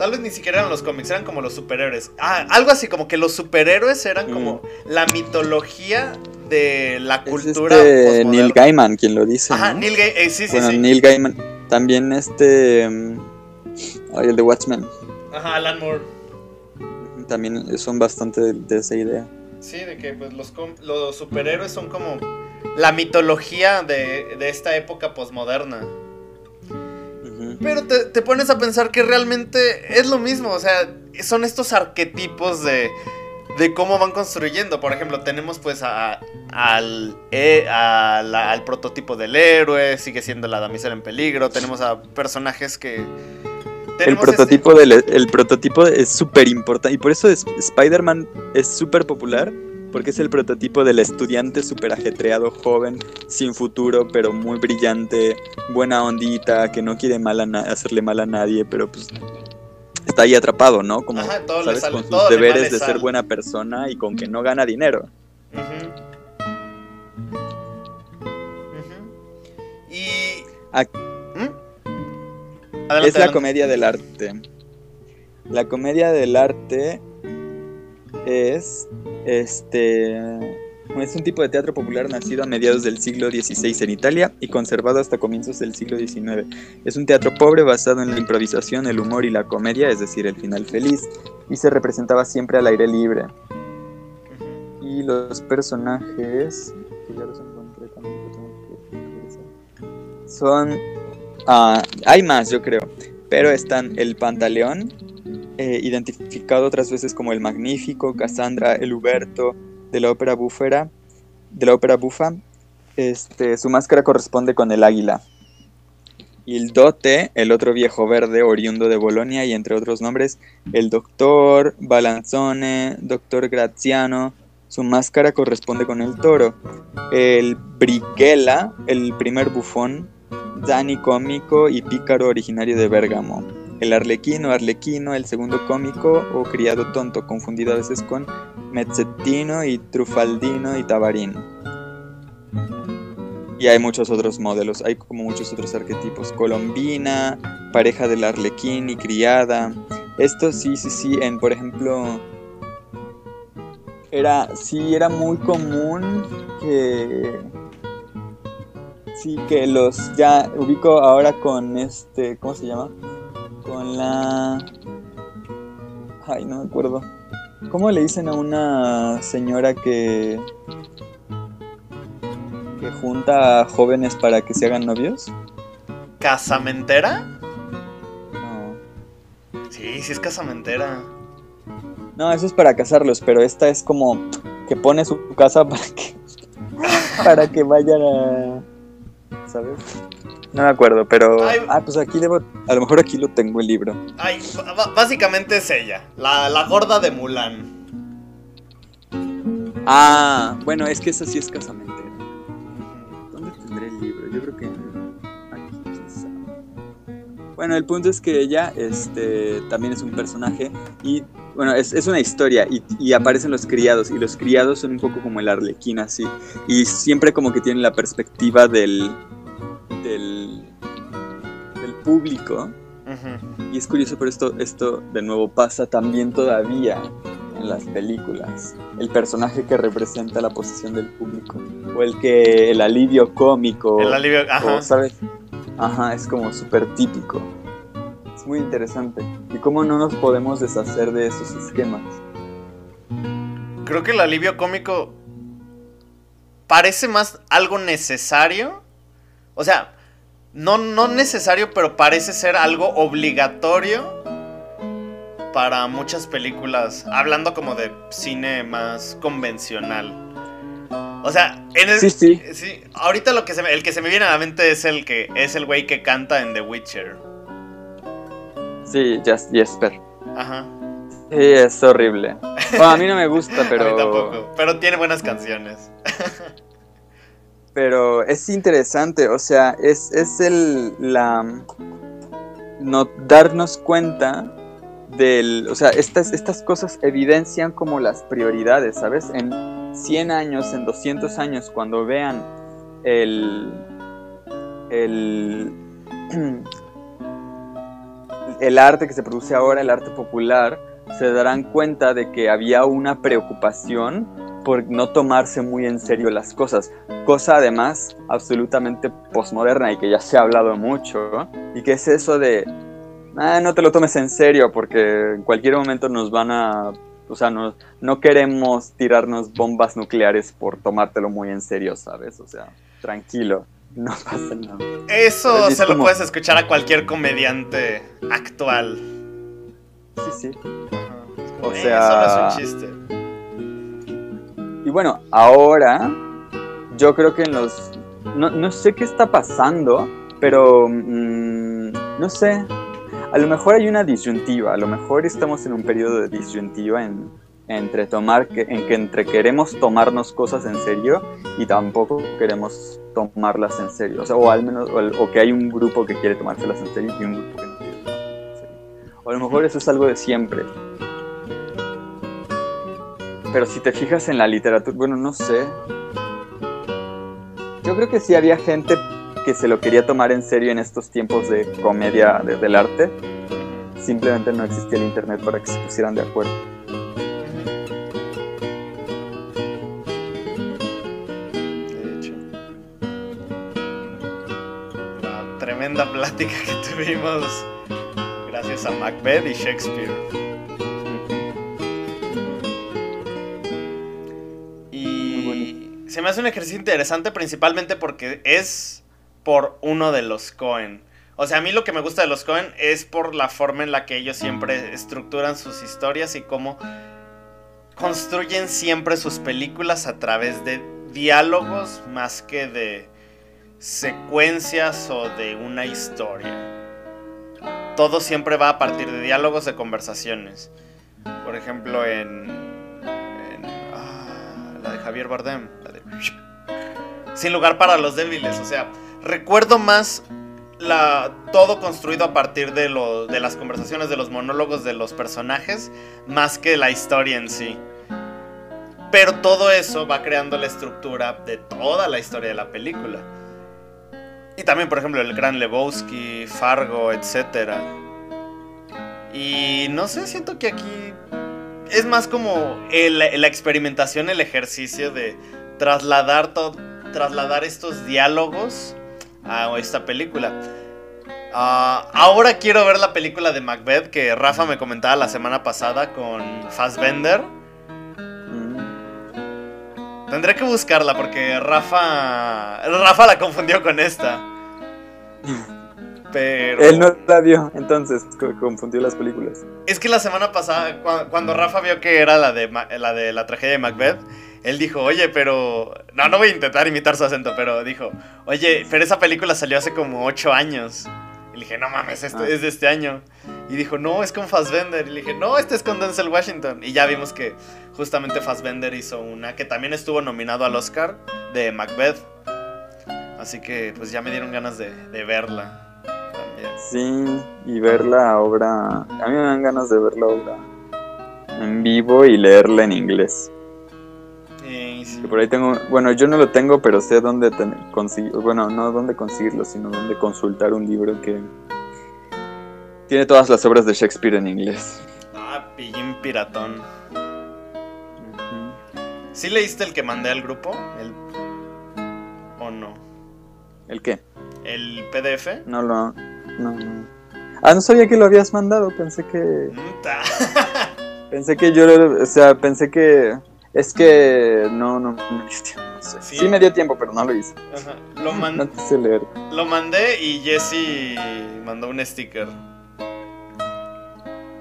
Tal vez ni siquiera eran los cómics, eran como los superhéroes. Ah, algo así, como que los superhéroes eran como la mitología de la Es cultura. este posmoderna. Neil Gaiman quien lo dice. Ajá, ¿no? Neil Gaiman. eh, sí, sí, bueno, sí. Neil Gaiman. También este. mm, ay, el de Watchmen. Ajá, Alan Moore. También son bastante de, de esa idea. Sí, de que pues, los, los superhéroes son como la mitología de, de esta época posmoderna. Pero te, te pones a pensar que realmente es lo mismo, o sea, son estos arquetipos de, de cómo van construyendo. Por ejemplo, tenemos pues a- al, eh, a la- al prototipo del héroe, sigue siendo la damisela en peligro, tenemos a personajes que... El tenemos este- prototipo, del, el prototipo es súper importante. Y por eso es- Spider-Man es súper popular. Porque es el prototipo del estudiante súper ajetreado, joven, sin futuro, pero muy brillante, buena ondita, que no quiere mal a hacerle mal a nadie, pero pues está ahí atrapado, ¿no? Como, Ajá, todo le ¿sabes? sale- con sus todo deberes de ser buena persona y con que no gana dinero. Ujú. Ujú. Y. ¿Mm? Adelante, es la adelante. comedia del arte. La comedia del arte es este es un tipo de teatro popular nacido a mediados del siglo XVI en Italia y conservado hasta comienzos del siglo XIX. Es un teatro pobre basado en la improvisación, el humor y la comedia, es decir, el final feliz, y se representaba siempre al aire libre. Y los personajes, que ya los encontré también, que tengo que revisar, son... ah, hay más, yo creo, pero están el Pantaleón, eh, identificado otras veces como el Magnífico, Cassandra, el Huberto, de la ópera búfera, de la ópera bufa. Este, su máscara corresponde con el águila. Y el dote, el otro viejo verde oriundo de Bolonia, y entre otros nombres, el doctor Balanzone, doctor Graziano, su máscara corresponde con el toro. El Brighella, el primer bufón, Dani cómico y pícaro originario de Bérgamo. El arlequino, arlequino, el segundo cómico o criado tonto, confundido a veces con mezzettino y trufaldino y tabarín. Y hay muchos otros modelos, hay como muchos otros arquetipos. Colombina, pareja del arlequín y criada. Esto sí, sí, sí, en por ejemplo, era, sí, era muy común que, sí, que los, ya ubico ahora con este, ¿cómo se llama? Con la, ay, no me acuerdo. ¿Cómo le dicen a una señora que, que junta a jóvenes para que se hagan novios? ¿Casamentera? No. Sí, sí es casamentera. No, eso es para casarlos, pero esta es como que pone su casa para que [LAUGHS] para que vayan a ¿sabes? No me acuerdo, pero Ay. ah, pues aquí debo a lo mejor aquí lo tengo el libro. Ay, básicamente es ella, la, la gorda de Mulan. Ah, bueno, es que esa sí es casamentera. ¿Dónde tendré el libro? Yo creo que aquí quizá. Bueno, el punto es que ella este, también es un personaje y, bueno, es, es una historia y, y aparecen los criados y los criados son un poco como el arlequín así y siempre como que tienen la perspectiva del, del, del público y es curioso, pero esto, esto de nuevo pasa también todavía en las películas. El personaje que representa la posición del público. O el que el alivio cómico. El alivio, ajá. o, ¿sabes? Ajá, es como súper típico. Es muy interesante. ¿Y cómo no nos podemos deshacer de esos esquemas? Creo que el alivio cómico parece más algo necesario. O sea, no, no necesario, pero parece ser algo obligatorio para muchas películas. Hablando como de cine más convencional. O sea, en el, Sí, sí. sí, ahorita lo que se me- el que se me viene a la mente es el que es el güey que canta en The Witcher. Sí, Just Jesper. Ajá. Sí, es horrible. Bueno, a mí no me gusta, [LAUGHS] A mí pero. tampoco, pero tiene buenas canciones. [LAUGHS] Pero es interesante, o sea, es, es el la no darnos cuenta del, o sea, estas, estas cosas evidencian como las prioridades, ¿sabes? En 100 años, en 200 años, cuando vean el el [CLEARS THROAT] el arte que se produce ahora, el arte popular, se darán cuenta de que había una preocupación por no tomarse muy en serio las cosas cosa además absolutamente posmoderna y que ya se ha hablado mucho, y que es eso de, ah, no te lo tomes en serio porque en cualquier momento nos van a, o sea, no, no queremos tirarnos bombas nucleares por tomártelo muy en serio, ¿sabes? O sea, tranquilo, [LAUGHS] no pasa nada. Eso Es se lo puedes escuchar a cualquier comediante actual. Sí, sí. O O sea, sea- solo es un chiste. Y bueno, ahora yo creo que en los... No, no sé qué está pasando, pero mm, no sé. A lo mejor hay una disyuntiva, a lo mejor estamos en un periodo de disyuntiva en, entre tomar que, en que entre queremos tomarnos cosas en serio y tampoco queremos tomarlas en serio. O sea, o al menos, o, que hay un grupo que quiere tomárselas en serio y un grupo que no quiere tomárselas en serio. O a lo mejor eso es algo de siempre. Pero si te fijas en la literatura, bueno, no sé. Yo creo que sí había gente que se lo quería tomar en serio en estos tiempos de comedia de- del arte. Simplemente no existía el internet para que se pusieran de acuerdo. De hecho. La tremenda plática que tuvimos gracias a Macbeth y Shakespeare. Se me hace un ejercicio interesante principalmente porque es por uno de los Cohen. O sea, a mí lo que me gusta de los Cohen es por la forma en la que ellos siempre estructuran sus historias y cómo construyen siempre sus películas a través de diálogos más que de secuencias o de una historia. Todo siempre va a partir de diálogos, de conversaciones. Por ejemplo, en, la de Javier Bardem, Sin lugar para los débiles. O sea, recuerdo más la, todo construido a partir de, lo, de las conversaciones, de los monólogos de los personajes, más que la historia en sí. Pero todo eso va creando la estructura de toda la historia de la película. Y también, por ejemplo, el Gran Lebowski, Fargo, etc. Y no sé, siento que aquí es más como el- la experimentación, el ejercicio de trasladar, to- trasladar estos diálogos a esta película. Ah, ahora quiero ver la película de Macbeth que Rafa me comentaba la semana pasada con Fassbender. Mm. Tendré que buscarla porque Rafa. Rafa la confundió con esta. [LAUGHS] Pero. Él no la vio, entonces co- confundió las películas. Es que la semana pasada, cua- cuando Rafa vio que era la de, Ma- la de la tragedia de Macbeth, él dijo, oye, pero... No, no voy a intentar imitar su acento, pero dijo, oye, pero esa película salió hace como 8 años. Y le dije, no mames, esto Ah. es de este año. Y dijo, no, es con Fassbender. Y le dije, no, este es con Denzel Washington. Y ya vimos que justamente Fassbender hizo una que también estuvo nominado al Oscar de Macbeth. Así que pues ya me dieron ganas de, de verla también. Sí, y ver la obra. A mí me dan ganas de ver la obra en vivo y leerla en inglés. Y sí. Que por ahí tengo. Bueno, yo no lo tengo, pero sé dónde conseguir. Bueno, no dónde conseguirlo, sino dónde consultar un libro que. Tiene todas las obras de Shakespeare en inglés. Ah, pillín piratón. ¿Sí leíste el que mandé al grupo? El... ¿O no? ¿El qué? ¿El PDF? No lo. No, no. Ah, no sabía que lo habías mandado. Pensé que. [LAUGHS] Pensé que yo. O sea, pensé que. Es que. No, no, no no. Sí. Sí. me dio tiempo, pero no lo hice. Ajá. Lo, [LAUGHS] No man- quise leer. lo mandé y Jesse mandó un sticker.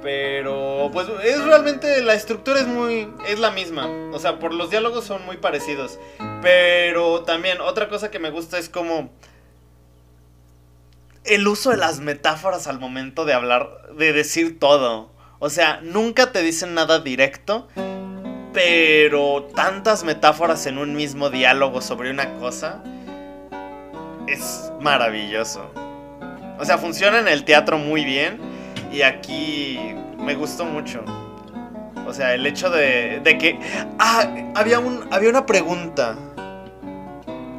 Pero, pues, es realmente. La estructura es muy. Es la misma. O sea, por los diálogos son muy parecidos. Pero también, otra cosa que me gusta es como. El uso de las metáforas al momento de hablar. De decir todo. O sea, nunca te dicen nada directo. Pero tantas metáforas en un mismo diálogo sobre una cosa. Es maravilloso. O sea, funciona en el teatro muy bien. Y aquí me gustó mucho. O sea, el hecho de, de que... Ah, había, un, había una pregunta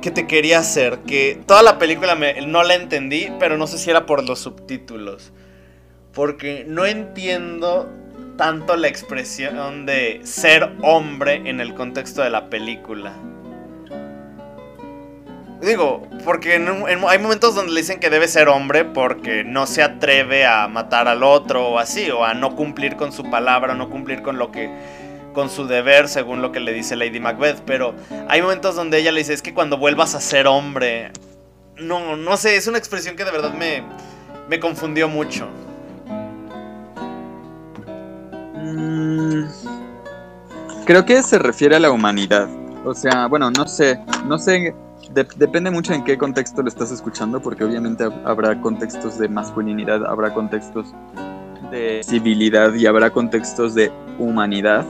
que te quería hacer. Que toda la película no la entendí, pero no sé si era por los subtítulos. Porque no entiendo tanto la expresión de ser hombre en el contexto de la película. Digo, porque en- hay momentos donde le dicen que debe ser hombre porque no se atreve a matar al otro o así, o a no cumplir con su palabra, no cumplir con lo que con su deber según lo que le dice Lady Macbeth, pero hay momentos donde ella le dice, "Es que cuando vuelvas a ser hombre." No, no sé, es una expresión que de verdad me me confundió mucho. Mm, Creo que se refiere a la humanidad. O sea, bueno, no sé, no sé, de- depende mucho en qué contexto lo estás escuchando, porque obviamente hab- habrá contextos de masculinidad, habrá contextos de civilidad y habrá contextos de humanidad.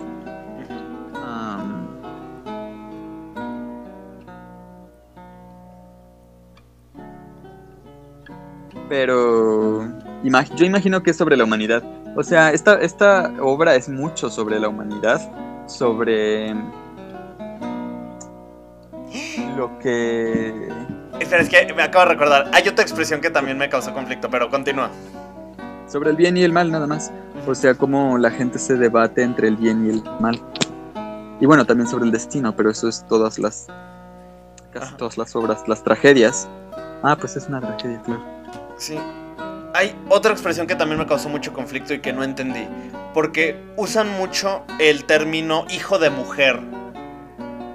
Pero imag- yo imagino que es sobre la humanidad. O sea, esta, esta obra es mucho sobre la humanidad, sobre lo que... Espera, es que me acabo de recordar. Hay otra expresión que también me causó conflicto, pero continúa. Sobre el bien y el mal nada más. O sea, cómo la gente se debate entre el bien y el mal. Y bueno, también sobre el destino, pero eso es todas las... Casi Ajá. todas las obras, las tragedias. Ah, pues es una tragedia, claro. Sí. Hay otra expresión que también me causó mucho conflicto y que no entendí. Porque usan mucho el término hijo de mujer.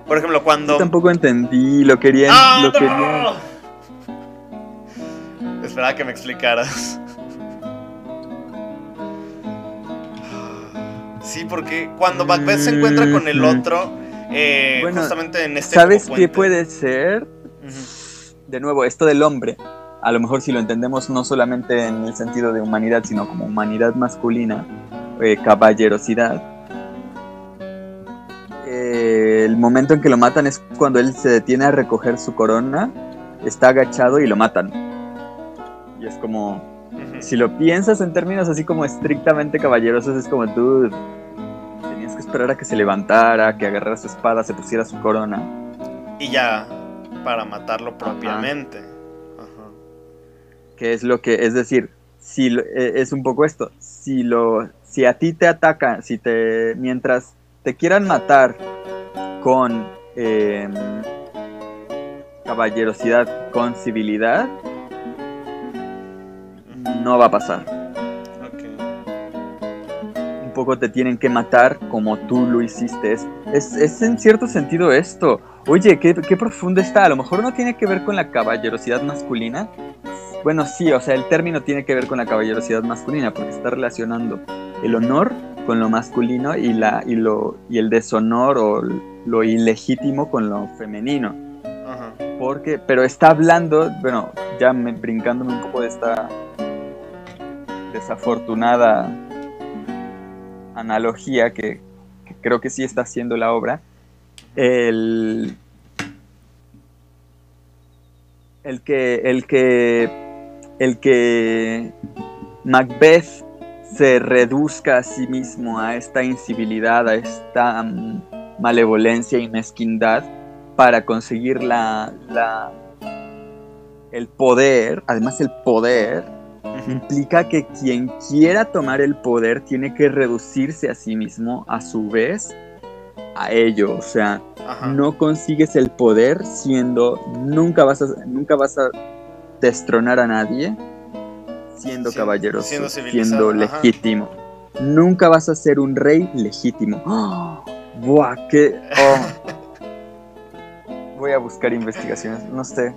Por ejemplo, cuando. Yo tampoco entendí, lo querían... ¡Ah, lo no! querían... Esperaba que me explicaras. Sí, porque cuando Macbeth se encuentra con el otro, eh, Bueno, justamente en este. ¿Sabes qué puede ser? De nuevo, esto del hombre, a lo mejor si lo entendemos no solamente en el sentido de humanidad, sino como humanidad masculina, eh, caballerosidad. eh, el momento en que lo matan es cuando él se detiene a recoger su corona, está agachado y lo matan. Y es como, si lo piensas en términos así como estrictamente caballerosos, es como tú tenías que esperar a que se levantara, que agarrara su espada, se pusiera su corona. Y ya, para matarlo propiamente. Ajá. Que es lo que es decir si eh, es un poco esto si lo si a ti te atacan si te mientras te quieran matar con eh, caballerosidad con civilidad no va a pasar. Un poco te tienen que matar como tú lo hiciste. Es, es, es en cierto sentido esto. Oye ¿qué, qué profundo está. A lo mejor no tiene que ver con la caballerosidad masculina Bueno, sí, o sea, el término tiene que ver con la caballerosidad masculina, porque está relacionando el honor con lo masculino y, la, y, lo, y el deshonor o lo ilegítimo con lo femenino. Ajá. Porque, pero está hablando, bueno, ya me, brincándome un poco de esta desafortunada analogía que, que creo que sí está haciendo la obra, el, el que, el que, el que Macbeth se reduzca a sí mismo a esta incivilidad, a esta mm, malevolencia y mezquindad para conseguir la, la- el poder, además el poder implica que quien quiera tomar el poder tiene que reducirse a sí mismo a su vez a ello, o sea, Ajá. no consigues el poder siendo nunca vas a nunca vas a destronar a nadie siendo Sí, caballeroso, siendo siendo, civilizado, ajá. legítimo. Nunca vas a ser un rey legítimo. ¡Oh! [GASPS] Buah, qué oh. Voy a buscar investigaciones, no sé.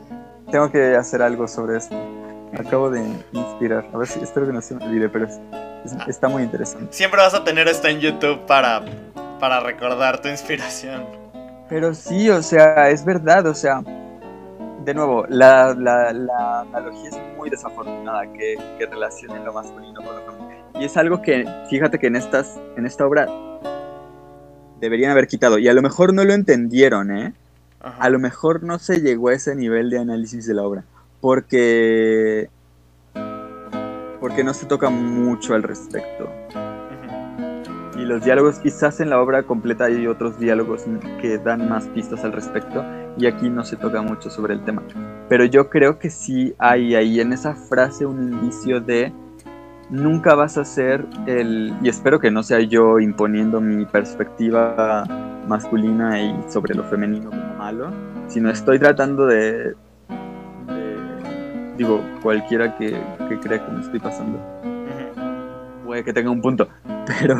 Tengo que hacer algo sobre esto. Acabo de inspirar. A ver si espero que no se me olvide, pero es- es- está muy interesante. Siempre vas a tener esto en YouTube para, para recordar tu inspiración. Pero sí, o sea, es verdad, o sea, de nuevo, la, la- la analogía es muy desafortunada que, que relacione lo masculino con lo femenino. Y es algo que, fíjate que en, estas, en esta obra deberían haber quitado. Y a lo mejor no lo entendieron, ¿eh? Ajá. A lo mejor no se llegó a ese nivel de análisis de la obra. Porque... Porque no se toca mucho al respecto. Los diálogos, quizás en la obra completa hay otros diálogos que dan más pistas al respecto, y aquí no se toca mucho sobre el tema. Pero yo creo que sí hay ahí en esa frase un indicio de nunca vas a ser el, y espero que no sea yo imponiendo mi perspectiva masculina y sobre lo femenino como malo, sino estoy tratando de, de- digo, cualquiera que, que crea que me estoy pasando. Puede que tenga un punto, pero,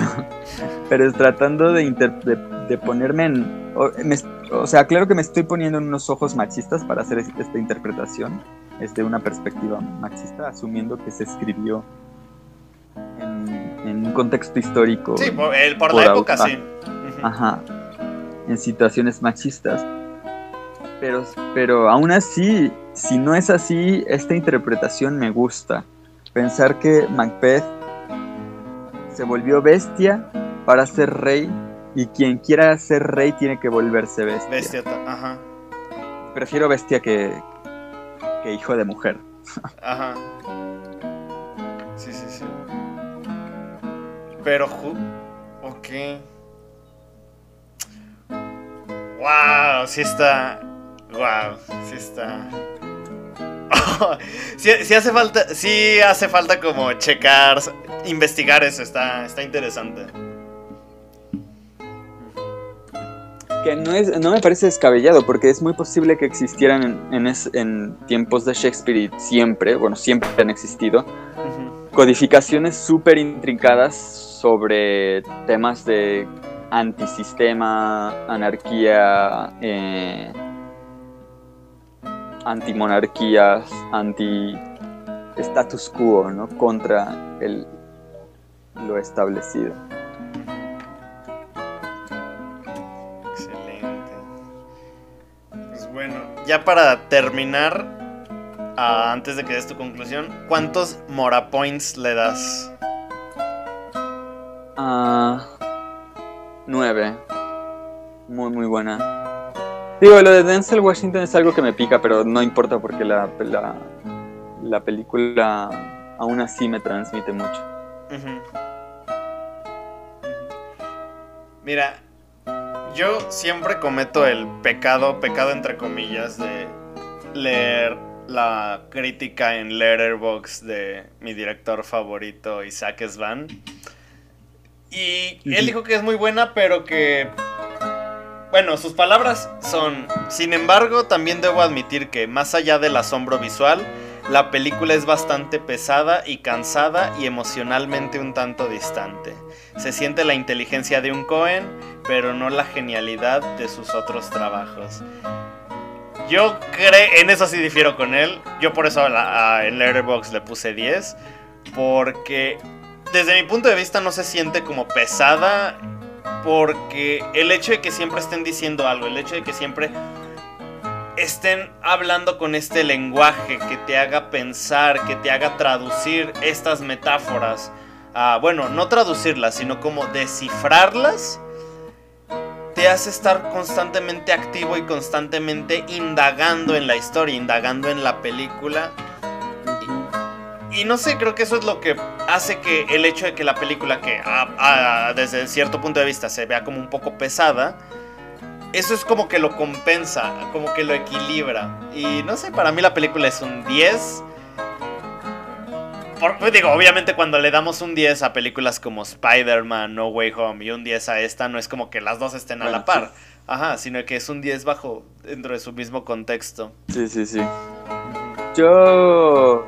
pero es tratando de, inter- de, de ponerme en... O, me- o sea, claro que me estoy poniendo en unos ojos machistas para hacer es- esta interpretación, desde una perspectiva machista, asumiendo que se escribió en, en un contexto histórico. Sí, por, el- por Por la época ah. sí. Ajá, en situaciones machistas. Pero, pero aún así, si no es así, esta interpretación me gusta. Pensar que Macbeth se volvió bestia para ser rey y quien quiera ser rey tiene que volverse bestia. Bestia. Ajá. Prefiero bestia que, que hijo de mujer. Ajá. Sí, sí, sí. Pero... Ok. Wow, sí está... Wow, sí está... [LAUGHS] sí, hace falta, sí hace falta como checar, investigar eso, está, está interesante. Que no, es, no me parece descabellado, porque es muy posible que existieran en, en, tiempos de Shakespeare y siempre, bueno, siempre han existido, codificaciones súper intrincadas sobre temas de antisistema, anarquía, eh, antimonarquías, anti status quo, ¿no? Contra el, lo establecido. Excelente. Pues bueno, ya para terminar, ah, antes de que des tu conclusión, ¿cuántos Mora Points le das? Ah, nueve. Muy, muy buena. Digo, lo de Denzel Washington es algo que me pica, pero no importa porque la, la, película aún así me transmite mucho. Mira, yo siempre cometo el pecado, pecado entre comillas, de leer la crítica en Letterboxd de mi director favorito, Isaac Svan. Y él dijo que es muy buena, pero que bueno, sus palabras son, sin embargo, también debo admitir que, más allá del asombro visual, la película es bastante pesada y cansada y emocionalmente un tanto distante. Se siente la inteligencia de un Cohen, pero no la genialidad de sus otros trabajos. Yo creo, en eso sí difiero con él. Yo por eso en Letterboxd le puse 10. Porque desde mi punto de vista no se siente como pesada porque el hecho de que siempre estén diciendo algo, el hecho de que siempre estén hablando con este lenguaje que te haga pensar, que te haga traducir estas metáforas, bueno, no traducirlas, sino como descifrarlas, te hace estar constantemente activo y constantemente indagando en la historia, indagando en la película y no sé, creo que eso es lo que hace que el hecho de que la película, que desde cierto punto de vista se vea como un poco pesada, eso es como que lo compensa, como que lo equilibra. Y no sé, para mí la película es un 10. Por, digo, obviamente cuando le damos un 10 a películas como Spider-Man, No Way Home y un 10 a esta, no es como que las dos estén a la par. Ajá, sino que es un 10 bajo dentro de su mismo contexto. Sí, sí, sí. Yo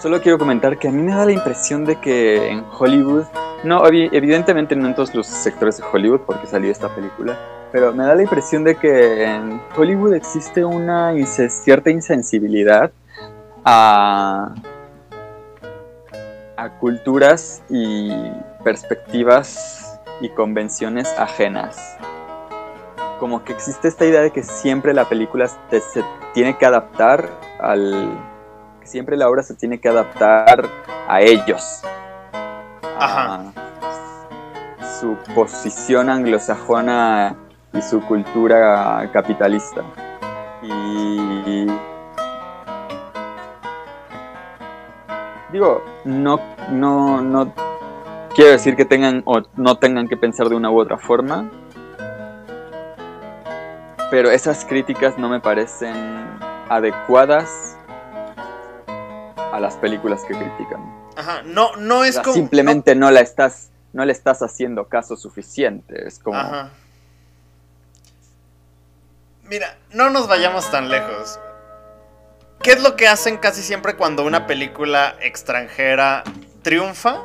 Solo quiero comentar que a mí me da la impresión de que en Hollywood, no, evidentemente no en todos los sectores de Hollywood porque salió esta película, pero me da la impresión de que en Hollywood existe una cierta insensibilidad a, a culturas y perspectivas y convenciones ajenas. Como que existe esta idea de que siempre la película se tiene que adaptar al siempre la obra se tiene que adaptar a ellos. A su posición anglosajona y su cultura capitalista. Y digo, no, no, no quiero decir que tengan o no tengan que pensar de una u otra forma, pero esas críticas no me parecen adecuadas a las películas que critican. Ajá, no, no es como. Simplemente no... la estás, no le estás haciendo caso suficiente. Es como. Ajá. Mira, no nos vayamos tan lejos. ¿Qué es lo que hacen casi siempre cuando una película extranjera triunfa?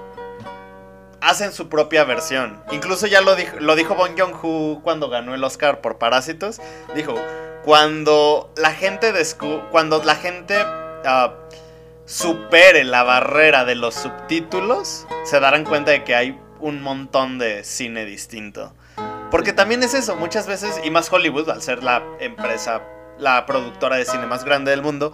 Hacen su propia versión. Incluso ya lo dijo, lo dijo Bong Joon-ho cuando ganó el Oscar por Parásitos. Dijo, cuando la gente cuando la gente ah, supere la barrera de los subtítulos, se darán cuenta de que hay un montón de cine distinto. Porque también es eso, muchas veces, y más Hollywood, al ser la empresa, la productora de cine más grande del mundo,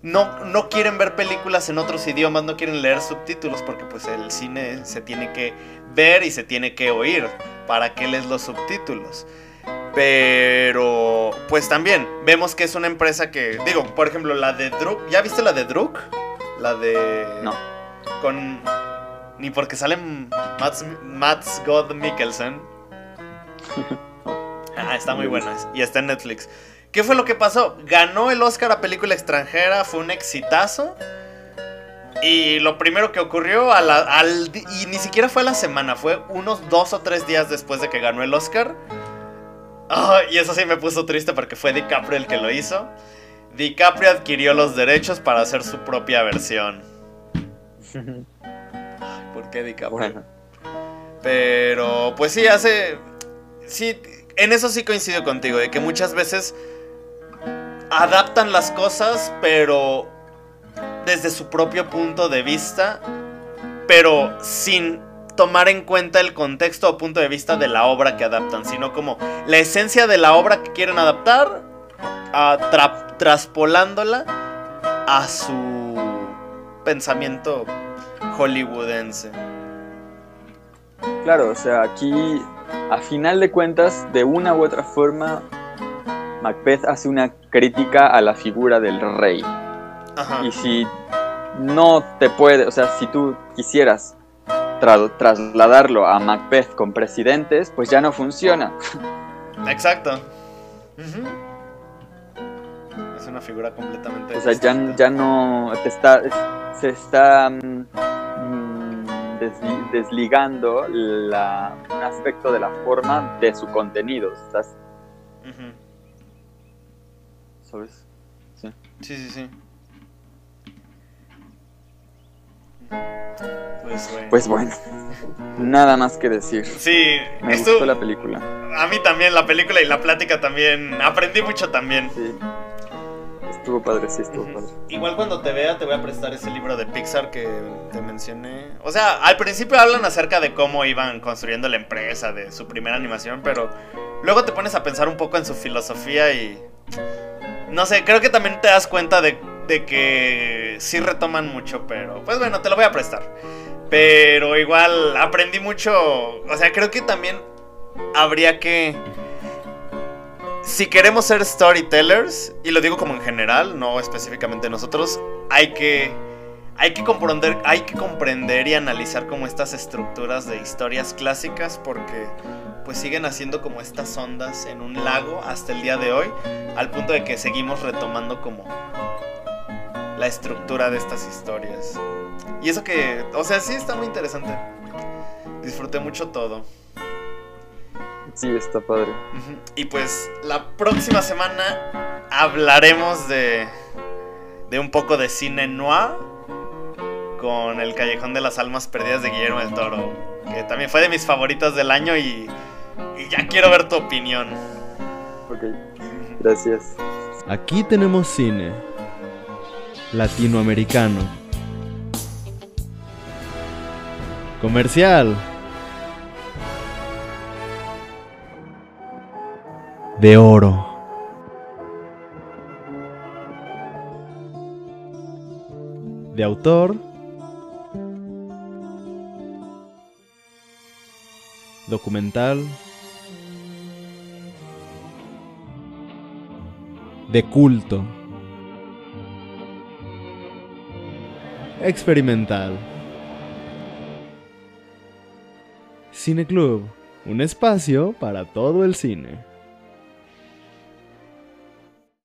no, no quieren ver películas en otros idiomas, no quieren leer subtítulos, porque pues el cine se tiene que ver y se tiene que oír. ¿Para qué lees los subtítulos? Pero, pues también, vemos que es una empresa que, digo, por ejemplo, la de Druk, ¿ya viste la de Druk? La de. No. Con. ni porque sale Mats, Mats God Mikkelsen. [LAUGHS] Ah, está muy buena y está en Netflix. ¿Qué fue lo que pasó? Ganó el Oscar a película extranjera, fue un exitazo. Y lo primero que ocurrió, al, y ni siquiera fue a la semana, fue unos dos o tres días después de que ganó el Oscar. Y eso sí me puso triste porque fue DiCaprio el que lo hizo. DiCaprio adquirió los derechos para hacer su propia versión. [LAUGHS] ¿Por qué DiCaprio? Pero, pues sí, hace. Sí, en eso sí coincido contigo, de que muchas veces adaptan las cosas, pero desde su propio punto de vista, pero sin tomar en cuenta el contexto o punto de vista de la obra que adaptan, sino como la esencia de la obra que quieren adaptar, traspolándola a su pensamiento hollywoodense. Claro, o sea, aquí a final de cuentas, de una u otra forma, Macbeth hace una crítica a la figura del rey. Y si no te puede, o sea, si tú quisieras trasladarlo a Macbeth con presidentes, pues ya no funciona. Exacto. Es una figura completamente. O sea, ya, ya, no te está, se está mm, desligando la, un aspecto de la forma de su contenido. ¿Estás? ¿Sabes? Sí. Sí, sí, sí. Pues bueno. pues bueno. Nada más que decir. Sí, me gustó la película. A mí también, la película y la plática también. Aprendí mucho también. Sí. Estuvo padre, sí, estuvo padre. Igual cuando te vea te voy a prestar ese libro de Pixar que te mencioné. O sea, al principio hablan acerca de cómo iban construyendo la empresa, de su primera animación, pero luego te pones a pensar un poco en su filosofía y... No sé, creo que también te das cuenta de, de que sí retoman mucho, pero pues bueno, te lo voy a prestar. Pero igual aprendí mucho, o sea, creo que también habría que si queremos ser storytellers, y lo digo como en general, no específicamente nosotros, hay que, hay que, comprender, hay que comprender y analizar como estas estructuras de historias clásicas porque pues siguen haciendo como estas ondas en un lago hasta el día de hoy, al punto de que seguimos retomando como la estructura de estas historias. Y eso que, o sea, sí está muy interesante. Disfruté mucho todo. Sí, está padre. Y pues la próxima semana hablaremos de, de un poco de cine noir con El Callejón de las Almas Perdidas de Guillermo del Toro, que también fue de mis favoritas del año y, y ya quiero ver tu opinión. Ok, gracias. Aquí tenemos cine latinoamericano. Comercial. de oro. De autor documental de culto experimental Cine Club, un espacio para todo el cine.